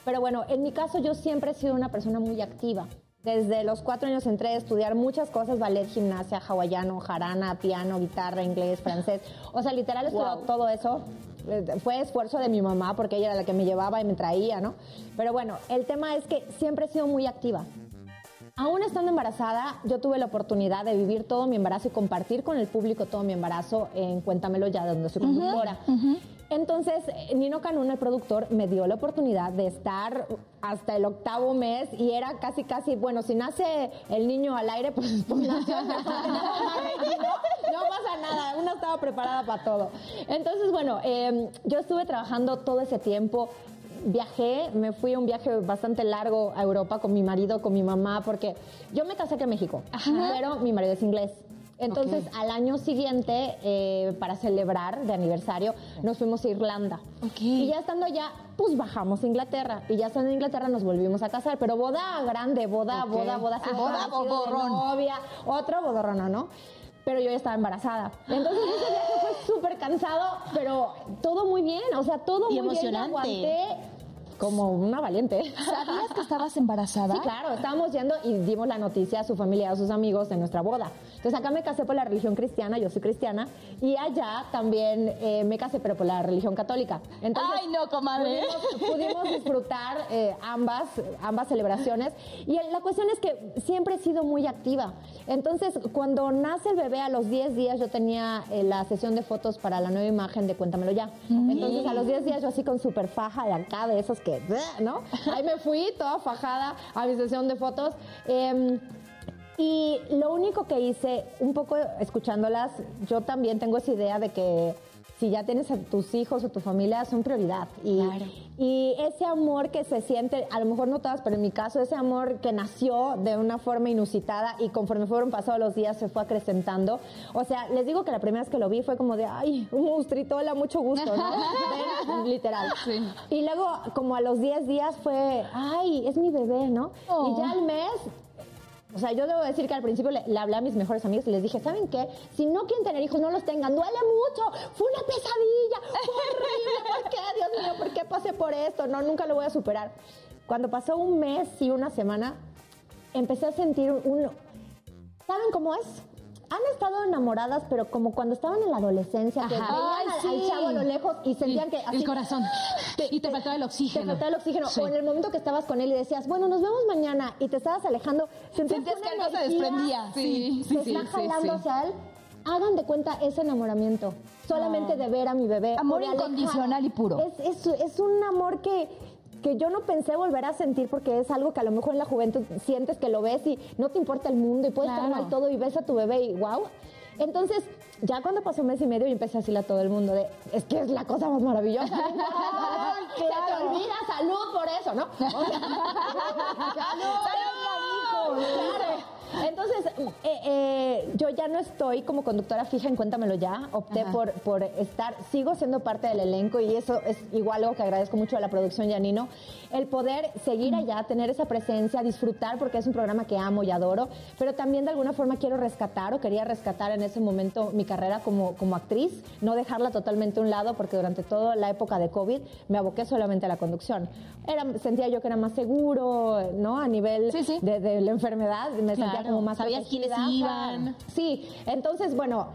Pero bueno, en mi caso yo siempre he sido una persona muy activa. Desde los cuatro años entré a estudiar muchas cosas, ballet, gimnasia, hawaiano, jarana, piano, guitarra, inglés, francés. O sea, literal todo eso. Eh, Fue esfuerzo de mi mamá porque ella era la que me llevaba y me traía, ¿no? Pero bueno, el tema es que siempre he sido muy activa. Aún estando embarazada, yo tuve la oportunidad de vivir todo mi embarazo y compartir con el público todo mi embarazo en Cuéntamelo ya, donde soy conductora. Entonces, Nino Canún, el productor, me dio la oportunidad de estar hasta el octavo mes y era casi, casi, bueno, si nace el niño al aire, *laughs* pues, pues nació. no, no pasa nada, uno estaba preparada para todo. Entonces, bueno, eh, yo estuve trabajando todo ese tiempo viajé, me fui a un viaje bastante largo a Europa con mi marido, con mi mamá, porque yo me casé aquí en México, pero mi marido es inglés. Entonces, al año siguiente, eh, para celebrar de aniversario, nos fuimos a Irlanda. Y ya estando allá, pues bajamos a Inglaterra. Y ya estando en Inglaterra nos volvimos a casar. Pero boda grande, boda, boda, boda. Boda vestido de bodorrón. novia, otro bodorrón, ¿no? Pero yo ya estaba embarazada. Entonces ese viaje fue súper cansado, pero todo muy bien. O sea, todo Y muy bien. emocionante. y aguanté como una valiente. ¿Sabías que estabas embarazada? Sí, claro, estábamos yendo y dimos la noticia a su familia, a sus amigos de nuestra boda. Entonces acá me casé por la religión cristiana, yo soy cristiana, y allá también eh, me casé, pero por la religión católica. Entonces, Ay, no, comadre. Pudimos, pudimos disfrutar eh, ambas, ambas celebraciones. Y la cuestión es que siempre he sido muy activa. Entonces, cuando nace el bebé a los 10 días, yo tenía eh, la sesión de fotos para la nueva imagen de Cuéntamelo Ya. Entonces, a los 10 días, yo así con super faja de acá, de esos que, ¿no? Ahí me fui toda fajada a mi sesión de fotos. Em, Y lo único que hice, un poco escuchándolas, yo también tengo esa idea de que si ya tienes a tus hijos o tu familia son prioridad. Y, y ese amor que se siente, a lo mejor no todas, pero en mi caso, ese amor que nació de una forma inusitada y conforme fueron pasando los días se fue acrecentando. O sea, les digo que la primera vez que lo vi fue como de, ay, un monstruito, hola, mucho gusto, ¿no? *laughs* Literal. Y luego, como a los 10 días fue, ay, es mi bebé, ¿no? Y ya al mes o sea, yo debo decir que al principio le, le hablé a mis mejores amigos y les dije, ¿saben qué? Si no quieren tener hijos, no los tengan. Duele mucho. Fue una pesadilla. Fue horrible. ¿Por qué? *laughs* Dios mío, ¿por qué pasé por esto? No, nunca lo voy a superar. Cuando pasó un mes y una semana, empecé a sentir un... ¿Saben cómo es? Han estado enamoradas, pero como cuando estaban en la adolescencia, que Ajá. veían Ay, al- sí. al chavo a lo lejos y sentían que... el corazón. Y te faltaba el Te oxígeno. faltaba el oxígeno. Sí. O en el momento que estabas con él y decías, bueno, nos vemos mañana, y te estabas alejando, sentías, que algo se desprendía. Sí, sí, te sí, jalando hacia él. Hagan de cuenta ese enamoramiento, solamente de ver a mi bebé. Amor incondicional y puro. Es, es, es un amor que, que yo no pensé volver a sentir porque es algo que a lo mejor en la juventud sientes que lo ves y no te importa el mundo y puede estar Claro. mal todo y ves a tu bebé y wow. Entonces, ya cuando pasó un mes y medio y empecé a decirle a todo el mundo de, es que es la cosa más maravillosa. *laughs* Se te olvida salud por eso, ¿no? *laughs* O sea, *laughs* salud. Claro. Entonces, eh, eh, yo ya no estoy como conductora fija en Cuéntamelo Ya. Opté por, por estar, sigo siendo parte del elenco y eso es igual algo que agradezco mucho a la producción Yanino. El poder seguir allá, tener esa presencia, disfrutar, porque es un programa que amo y adoro, pero también de alguna forma quiero rescatar o quería rescatar en ese momento mi carrera como, como actriz, no dejarla totalmente a un lado, porque durante toda la época de COVID me aboqué solamente a la conducción. Era, sentía yo que era más seguro, ¿no? A nivel Sí, sí. De, de la enfermedad, me sentía Claro, como más sabías quiénes iban. Sí, entonces, bueno,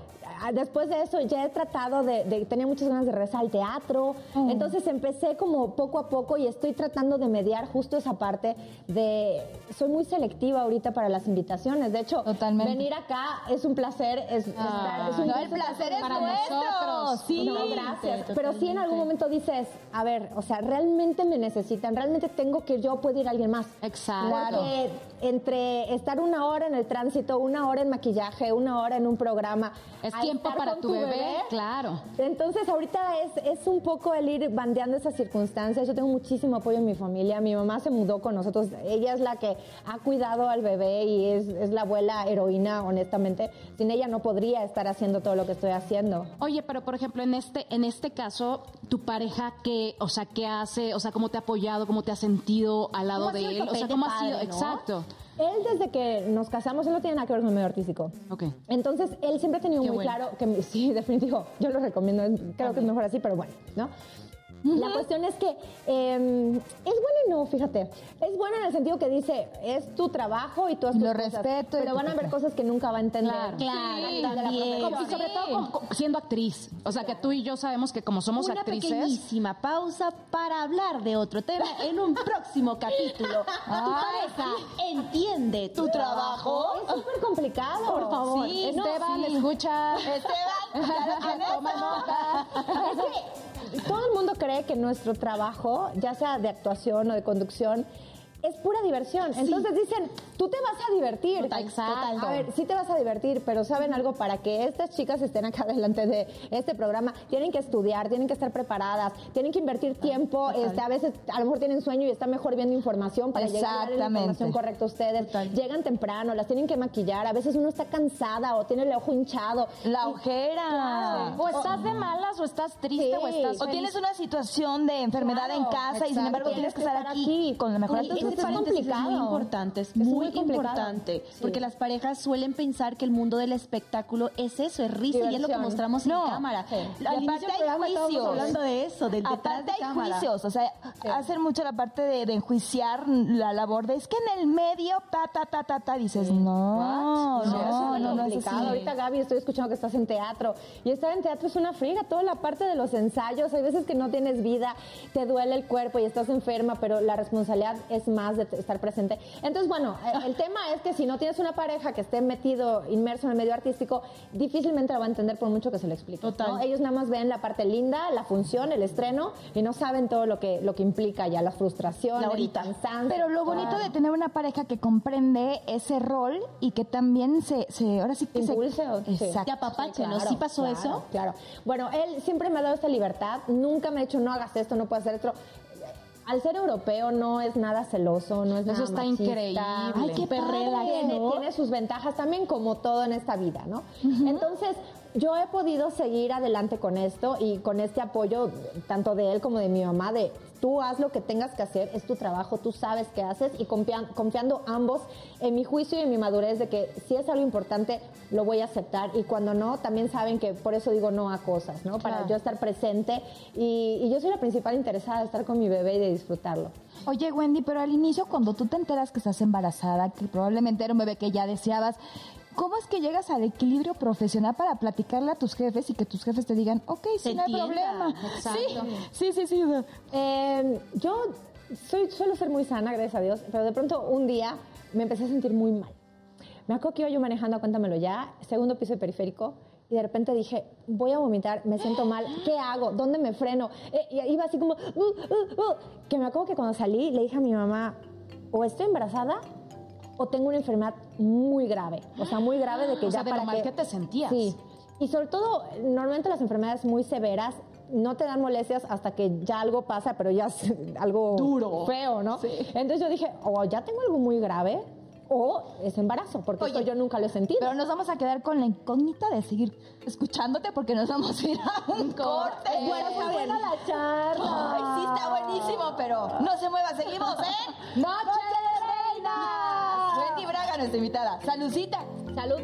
después de eso ya he tratado de, de- tenía muchas ganas de regresar al teatro, entonces empecé como poco a poco y estoy tratando de mediar justo esa parte de, soy muy selectiva ahorita para las invitaciones, de hecho, Totalmente. venir acá es un placer, es, estar- es un No, el gusto placer es para nuestro. nosotros. Sí. no, gracias. Pero sí en algún momento dices, a ver, o sea, realmente me necesitan, realmente tengo que yo puedo ir a alguien más. Exacto. Porque entre estar una hora en el tránsito, una hora en maquillaje, una hora en un programa. Es a tiempo para tu bebé, claro. Entonces ahorita es, es un poco el ir bandeando esas circunstancias. Yo tengo muchísimo apoyo en mi familia. Mi mamá se mudó con nosotros. Ella es la que ha cuidado al bebé y es, es la abuela heroína, honestamente. Sin ella no podría estar haciendo todo lo que estoy haciendo. Oye, pero por ejemplo, en este, en este caso, tu pareja, ¿qué, o sea, qué hace? O sea, ¿cómo te ha apoyado? ¿Cómo te has sentido al lado ¿Cómo ha de él? O sea, ¿cómo ha sido? no? Exacto. Él desde que nos casamos, él no tiene nada que ver con el medio artístico. Ok. Entonces, él siempre ha tenido Qué muy bueno. claro que, *laughs* sí, definitivo, yo lo recomiendo, creo que es mejor así, pero bueno, ¿no? La cuestión es que eh, es bueno y no, fíjate. Es bueno en el sentido que dice, es tu trabajo y tú haces Lo cosas, respeto Pero van a haber cosas que nunca va a entender. Claro. Claro, Sí, también. Y sobre todo como- siendo actriz. O sea, que tú y yo sabemos que como somos Una actrices. pequeñísima pausa para hablar de otro tema en un *laughs* próximo capítulo. ¿Tu pareja entiende tu trabajo? Es súper complicado. Por favor. Sí, no, Esteban, sí. escucha. Esteban, *laughs* Toma nota. Es que todo el mundo cree que nuestro trabajo, ya sea de actuación o de conducción, es pura diversión. Entonces dicen, tú te vas a divertir. Total- Exacto. A ver, sí te vas a divertir, pero ¿saben algo? Para que estas chicas estén acá *laughs* delante de este programa, tienen que estudiar, tienen que estar preparadas, tienen que invertir tiempo. Este, a veces, a lo mejor tienen sueño y están mejor viendo información para llegar a la información correcta a ustedes. Llegan temprano, las tienen que maquillar. A veces uno está cansada o tiene el ojo hinchado. La ojera. O estás de malas, o estás triste, o estás. O tienes una situación de enfermedad Claro, en casa y sin embargo tienes que estar aquí con la mejor actitud. Paréntesis complicado. Es muy importante, es, Es muy, muy importante. Sí. Porque las parejas suelen pensar que el mundo del espectáculo es eso, es risa y es lo que Diversión. mostramos No. en cámara. Sí. Al Y aparte del hay juicios. hablando de eso, del detrás de hay cámara. juicios, o sea, hacen mucho la parte de, de enjuiciar la labor de es que en el medio ta ta ta ta ta dices no, Sí, no, súper no, no es así. Ahorita Gaby, estoy escuchando que estás en teatro y estar en teatro es una friga, toda la parte de los ensayos, hay veces que no tienes vida, te duele el cuerpo y estás enferma, pero la responsabilidad es más de t- estar presente. Entonces, bueno, eh, el tema es que si no tienes una pareja que esté metido, inmerso en el medio artístico, difícilmente lo va a entender por mucho que se le explique. ¿no? Ellos nada más ven la parte linda, la función, el estreno, y no saben todo lo que, lo que implica ya, la frustración, el cansancio. Pero lo bonito todo. de tener una pareja que comprende ese rol y que también se, se ahora sí que se impulse o sí. Exacto. Te apapache, ¿no? Claro, ¿Sí pasó claro, eso? Claro. Bueno, él siempre me ha dado esta libertad. Nunca me ha dicho, no hagas esto, no puedes hacer esto. Al ser europeo no es nada celoso, no es Eso nada está machista. increíble. Ay, qué perrera, tiene, ¿no? tiene sus ventajas también, como todo en esta vida, ¿no? Entonces, yo he podido seguir adelante con esto y con este apoyo, tanto de él como de mi mamá, de tú haz lo que tengas que hacer, es tu trabajo, tú sabes qué haces y confia- confiando ambos en mi juicio y en mi madurez de que si es algo importante, lo voy a aceptar y cuando no, también saben que por eso digo no a cosas, ¿no? Para yo estar presente y, y yo soy la principal interesada de estar con mi bebé y de disfrutarlo. Oye, Wendy, pero al inicio, cuando tú te enteras que estás embarazada, que probablemente era un bebé que ya deseabas, ¿cómo es que llegas al equilibrio profesional para platicarle a tus jefes y que tus jefes te digan, ok, sí, no hay problema? exacto. Sí, sí, sí, sí. Eh, yo soy, suelo ser muy sana, gracias a Dios, pero de pronto un día me empecé a sentir muy mal. Me acuerdo que iba yo manejando Cuéntamelo Ya, segundo piso de periférico, y de repente dije, voy a vomitar, me siento mal, ¿qué hago? ¿Dónde me freno? Eh, y iba así como, "Uh, uh, uh", que me acuerdo que cuando salí le dije a mi mamá, o estoy embarazada o tengo una enfermedad muy grave, o sea, muy grave de que O ya sea, de lo para mal que te sentías. Sí, y sobre todo, normalmente las enfermedades muy severas no te dan molestias hasta que ya algo pasa, pero ya es *laughs* algo Duro. feo, ¿no? Entonces yo dije, o ya tengo algo muy grave o es embarazo, porque Oye, esto yo nunca lo he sentido. Pero nos vamos a quedar con la incógnita de seguir escuchándote porque nos vamos a ir a un corte. Bueno, está bien. la charla. Ay, sí, está buenísimo, pero no se mueva, seguimos, ¿eh? *laughs* ¡Noche de Reinas! Wendy Braga, nuestra invitada. ¡Saludcita! Salud.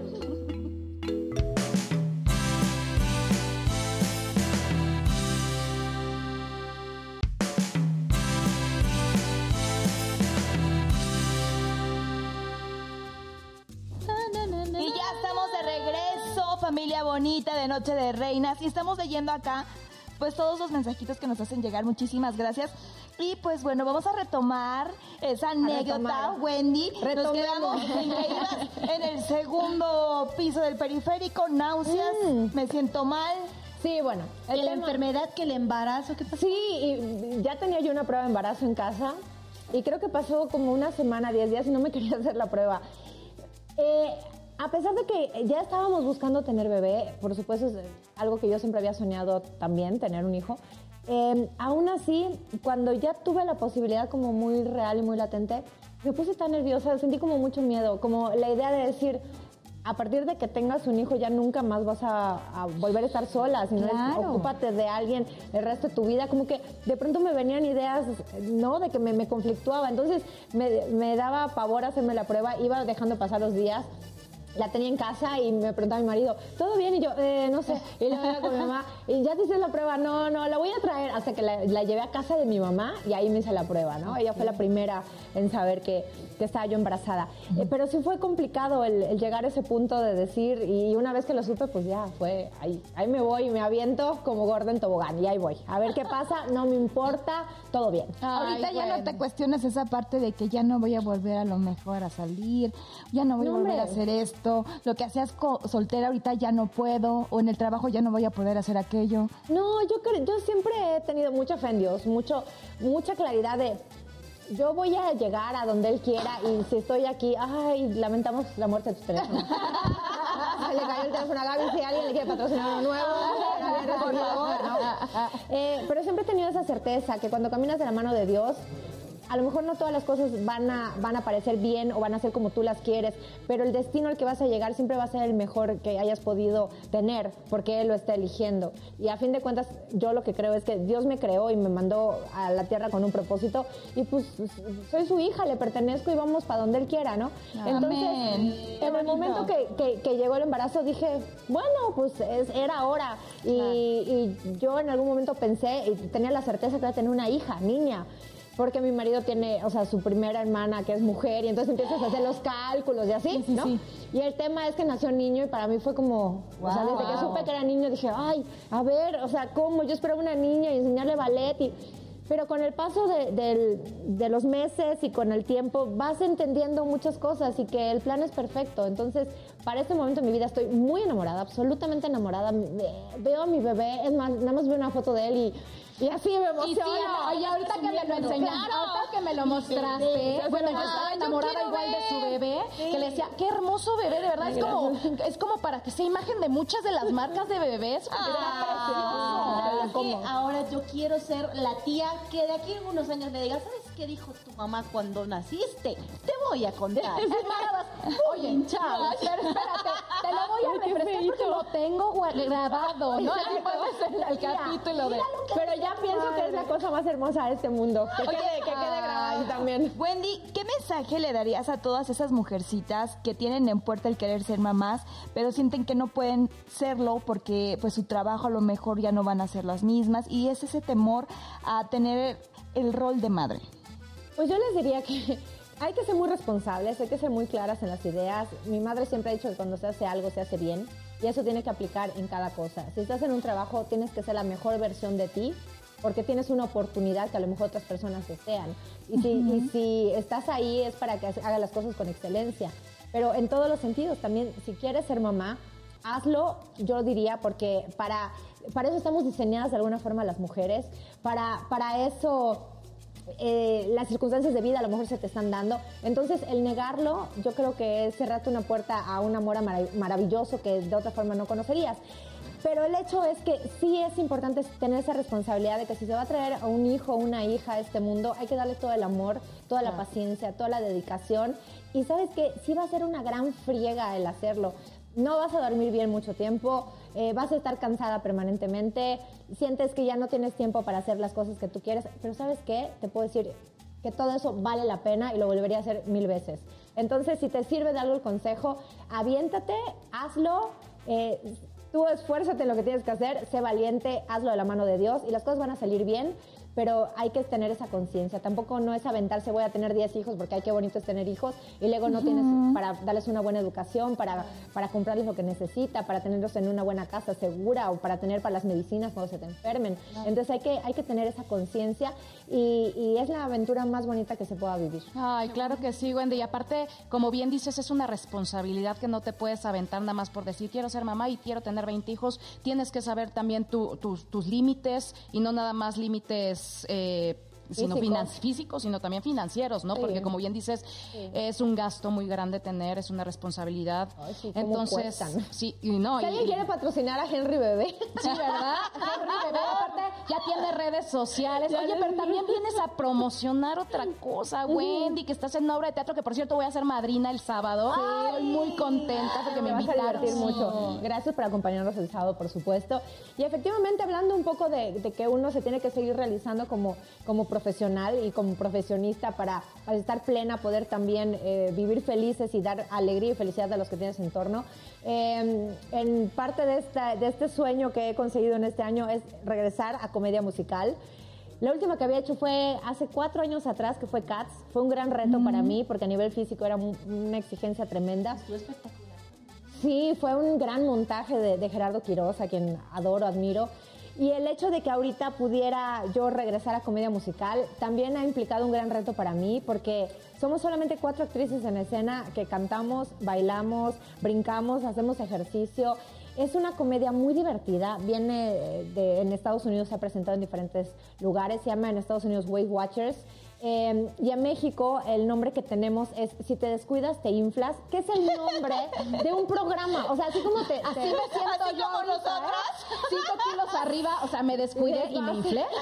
Y ya estamos de regreso, familia bonita de Noche de Reinas. Y estamos leyendo acá, pues, todos los mensajitos que nos hacen llegar. Muchísimas gracias. Y pues bueno, vamos a retomar esa anécdota, retomar. Wendy. Nos Retomemos. quedamos en que ibas en el segundo piso del periférico, náuseas, me siento mal. Sí, bueno. ¿Y la enfermedad que el embarazo? ¿Qué pasó? Sí, y ya tenía yo una prueba de embarazo en casa y creo que pasó como una semana, 10 días y no me *laughs* quería hacer la prueba. Eh, a pesar de que ya estábamos buscando tener bebé, por supuesto es algo que yo siempre había soñado también, tener un hijo, eh, aún así, cuando ya tuve la posibilidad como muy real y muy latente, me puse tan nerviosa, sentí como mucho miedo, como la idea de decir, a partir de que tengas un hijo ya nunca más vas a, a volver a estar sola, sino Claro. ocúpate de alguien el resto de tu vida, como que de pronto me venían ideas, ¿no? De que me, me conflictuaba, entonces me, me daba pavor hacerme la prueba, iba dejando pasar los días. La tenía en casa y me preguntaba mi marido, ¿todo bien? Y yo, eh, no sé. Y luego iba con mi mamá, y ya te hice la prueba, no, no, la voy a traer. Hasta que la, la llevé a casa de mi mamá y ahí me hice la prueba, ¿no? Ella fue la primera en saber que, que estaba yo embarazada. Eh, pero sí fue complicado el, el llegar a ese punto de decir, y una vez que lo supe, pues ya fue, ahí, ahí me voy, me aviento como gorda en tobogán, y ahí voy. A ver qué pasa, no me importa, todo bien. Ahorita ya no te cuestiones esa parte de que ya no voy a volver a lo mejor a salir, ya no voy No, a volver a hacer esto, lo que hacías soltera ahorita ya no puedo, o en el trabajo ya no voy a poder hacer aquello. No, yo, yo siempre he tenido mucha fe en Dios, mucho, mucha claridad de yo voy a llegar a donde Él quiera y si estoy aquí, ay, lamentamos la muerte de tu teléfono. *laughs* Se le cayó el teléfono a Gaby, si alguien le quiere patrocinar uno nuevo, *laughs* por favor. Eh, pero siempre he tenido esa certeza que cuando caminas de la mano de Dios, a lo mejor no todas las cosas van a, van a parecer bien o van a ser como tú las quieres, pero el destino al que vas a llegar siempre va a ser el mejor que hayas podido tener, porque Él lo está eligiendo. Y a fin de cuentas, yo lo que creo es que Dios me creó y me mandó a la tierra con un propósito, y pues soy su hija, le pertenezco y vamos para donde Él quiera, ¿no? Entonces, Amén. en el momento que, que- que llegó el embarazo, dije, bueno, pues es- era hora. Y, y yo en algún momento pensé y tenía la certeza que iba a tener una hija, niña. Porque mi marido tiene, o sea, su primera hermana que es mujer y entonces empiezas a hacer los cálculos y así, ¿no? Y el tema es que nació niño y para mí fue como, o sea, desde que supe que era niño dije, ay, a ver, o sea, ¿cómo? Yo esperaba una niña y enseñarle ballet y pero con el paso de, del- de los meses y con el tiempo vas entendiendo muchas cosas y que el plan es perfecto. Entonces, para este momento de mi vida estoy muy enamorada, absolutamente enamorada. Ve- Veo a mi bebé, es más, nada más veo una foto de él y, y así me Y sí, emociona. oye, ahorita que me lo enseñaste, ahorita que me lo mostraste, bueno, yo estaba enamorada igual de su bebé, que le decía, qué hermoso bebé, de verdad, es como, es como para que sea imagen de muchas de las marcas de bebés, que ahora yo quiero ser la tía que de aquí en unos años me diga, ¿sabes qué dijo tu mamá cuando naciste? Te voy a contar. *laughs* Oye, ay, pero espérate, te lo voy a refrescar porque lo tengo grabado, ¿no? Así puede *laughs* ser el capítulo de... Pero ya pienso que es la cosa más hermosa de este mundo. Que quede, que quede grabado ahí también. Wendy, ¿qué mensaje le darías a todas esas mujercitas que tienen en puerta el querer ser mamás, pero sienten que no pueden serlo porque pues su trabajo a lo mejor ya no van a ser las mismas y es ese temor a tener el rol de madre? Pues yo les diría que *laughs* hay que ser muy responsables, hay que ser muy claras en las ideas. Mi madre siempre ha dicho que cuando se hace algo se hace bien y eso tiene que aplicar en cada cosa. Si estás en un trabajo tienes que ser la mejor versión de ti porque tienes una oportunidad que a lo mejor otras personas desean. Y si, y si estás ahí es para que hagas las cosas con excelencia. Pero en todos los sentidos, también si quieres ser mamá, hazlo, yo diría, porque para, para eso estamos diseñadas de alguna forma las mujeres, para, para eso eh, las circunstancias de vida a lo mejor se te están dando. Entonces, el negarlo, yo creo que es cerrarte una puerta a un amor marav- maravilloso que de otra forma no conocerías. Pero el hecho es que sí es importante tener esa responsabilidad de que si se va a traer a un hijo o una hija a este mundo, hay que darle todo el amor, toda la paciencia, toda la dedicación. Y sabes que sí va a ser una gran friega el hacerlo. No vas a dormir bien mucho tiempo, eh, vas a estar cansada permanentemente, sientes que ya no tienes tiempo para hacer las cosas que tú quieres, pero ¿sabes qué? Te puedo decir que todo eso vale la pena y lo volvería a hacer mil veces. Entonces, si te sirve de algo el consejo, aviéntate, hazlo, eh, tú esfuérzate en lo que tienes que hacer, sé valiente, hazlo de la mano de Dios y las cosas van a salir bien, pero hay que tener esa conciencia. Tampoco no es aventarse, voy a tener 10 hijos porque ay, qué bonito es tener hijos y luego no tienes para darles una buena educación, para, para comprarles lo que necesita, para tenerlos en una buena casa segura o para tener para las medicinas cuando se te enfermen. Entonces hay que, hay que tener esa conciencia y, y es la aventura más bonita que se pueda vivir. Ay, claro que sí, Wendy. Y aparte, como bien dices, es una responsabilidad que no te puedes aventar nada más por decir quiero ser mamá y quiero tener 20 hijos. Tienes que saber también tu- tus- tus límites y no nada más límites. Eh, sino Físicos. finan- físicos, sino también financieros, ¿no? Sí. Porque como bien dices, es un gasto muy grande tener, es una responsabilidad. Ay, sí, Entonces, cuestan. sí, y no, Si y- alguien quiere patrocinar a Henry Bebé, Sí, ¿verdad? Henry Bebé, aparte, ya tiene redes sociales. Oye, pero también vienes a promocionar otra cosa, Wendy, que estás en una obra de teatro, que por cierto voy a ser madrina el sábado. Estoy muy contenta porque me, me vas a invitaron. divertir mucho. Gracias por acompañarnos el sábado, por supuesto. Y efectivamente, hablando un poco de, de que uno se tiene que seguir realizando como, como profesional y como profesionista para, para estar plena, poder también eh, vivir felices y dar alegría y felicidad a los que tienes en torno. Eh, en parte de, esta, de este sueño que he conseguido en este año es regresar a comedia musical. La última que había hecho fue hace cuatro años atrás, que fue Cats. Fue un gran reto para mí porque a nivel físico era una exigencia tremenda. Sí, fue un gran montaje de, de Gerardo Quiroz, a quien adoro, admiro. Y el hecho de que ahorita pudiera yo regresar a comedia musical también ha implicado un gran reto para mí porque somos solamente cuatro actrices en escena que cantamos, bailamos, brincamos, hacemos ejercicio. Es una comedia muy divertida, viene de, en Estados Unidos, se ha presentado en diferentes lugares, se llama en Estados Unidos Weight Watchers. Em, y en México el nombre que tenemos es Si te descuidas, te inflas, que es el nombre de un programa. O sea, así como te... te así me siento yo como ¿eh? nosotras. 5 kilos arriba, o sea, me descuidé y me inflé. *laughs*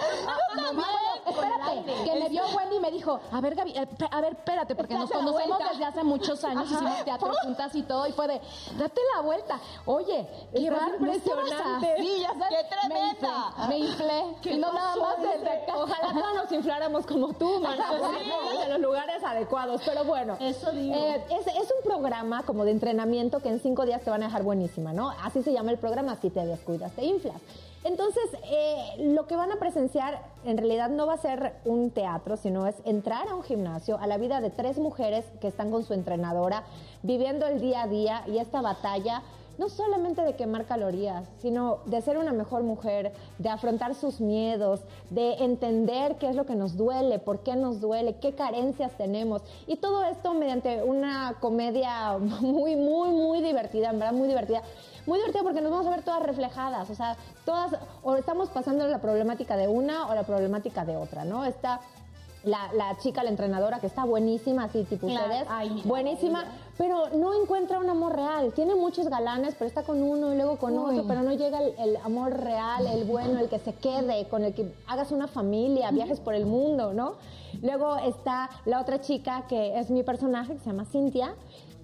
No, no, espérate, que me vio Wendy y me dijo, a ver, Gaby, eh, a ver, espérate, porque nos conocemos desde hace muchos *laughs* años, hicimos teatro juntas y todo, y fue de, date la vuelta. Oye, qué barba, impresionante. ¡Qué tremenda! Me inflé. y no nada más desde acá. Ojalá todos nos infláramos como tú, *laughs* Manuel. En los lugares adecuados, pero bueno. Eso eh, digo. es, un programa como de entrenamiento que en cinco días te van a dejar buenísima, ¿no? Así se llama el programa, si te descuidaste inflas. Entonces, eh, lo que van a presenciar en realidad no va a ser un teatro, sino es entrar a un gimnasio, a la vida de tres mujeres que están con su entrenadora, viviendo el día a día y esta batalla. no solamente de quemar calorías, sino de ser una mejor mujer, de afrontar sus miedos, de entender qué es lo que nos duele, por qué nos duele, qué carencias tenemos. Y todo esto mediante una comedia *laughs* muy, muy, muy divertida, en verdad, muy divertida. Muy divertida porque nos vamos a ver todas reflejadas, o sea, todas, o estamos pasando la problemática de una o la problemática de otra, ¿no? Está la, la chica, la entrenadora, que está buenísima, así tipo Claro. ustedes, Ay, buenísima, pero no encuentra un amor real. Tiene muchos galanes, pero está con uno y luego con otro, pero no llega el, el amor real, el bueno, el que se quede, con el que hagas una familia, viajes por el mundo, ¿no? Luego está la otra chica que es mi personaje, que se llama Cintia,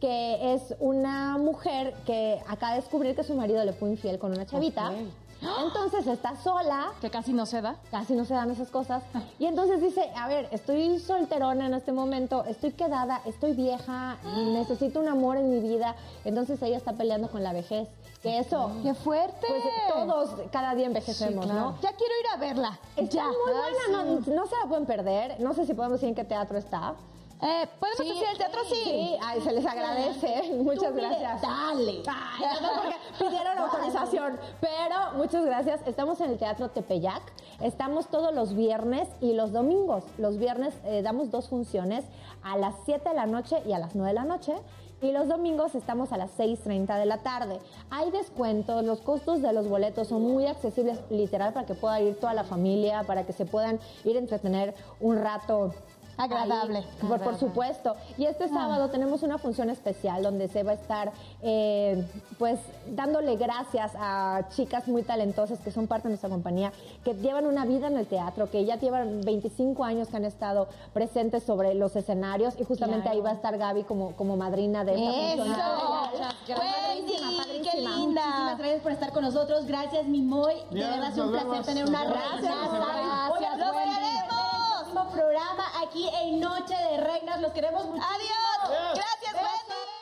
que es una mujer que acaba de descubrir que su marido le fue infiel con una chavita. Entonces está sola, Que casi no se da. casi no se dan esas cosas. Y entonces dice, a ver, estoy solterona en este momento, estoy quedada, estoy vieja, necesito un amor en mi vida. Entonces ella está peleando con la vejez. Que eso, ¡Qué fuerte! pues todos cada día envejecemos, ¿no? Ya quiero ir a verla. Está ya. muy buena, no, no se la pueden perder. No sé si podemos decir en qué teatro está. Eh, ¿Podemos decir el teatro? Sí. Sí, ay, se les agradece. *laughs* Muchas gracias. Dale. Ay, no, porque pidieron *laughs* autorización. Pero muchas gracias. Estamos en el Teatro Tepeyac. Estamos todos los viernes y los domingos. Los viernes eh, damos dos funciones a las 7 de la noche y a las 9 de la noche. Y los domingos estamos a las 6.30 de la tarde. Hay descuentos, los costos de los boletos son muy accesibles, literal, para que pueda ir toda la familia, para que se puedan ir a entretener un rato Agradable. Ahí, por, por supuesto. Y este sábado tenemos una función especial donde se va a estar, eh, pues, dándole gracias a chicas muy talentosas que son parte de nuestra compañía, que llevan una vida en el teatro, que ya llevan 25 años que han estado presentes sobre los escenarios y justamente ahí va a estar Gaby como, como madrina de esta función. ¡Eso! Wendy, qué linda. Muchísimas gracias por estar con nosotros. Gracias, Mimoy. De verdad es un placer vemos. tener una. Gracias, ¡Los Wendy. queremos! Próximo programa aquí en Noche de Reinas. Los queremos mucho. Adiós. Gracias, Wendy.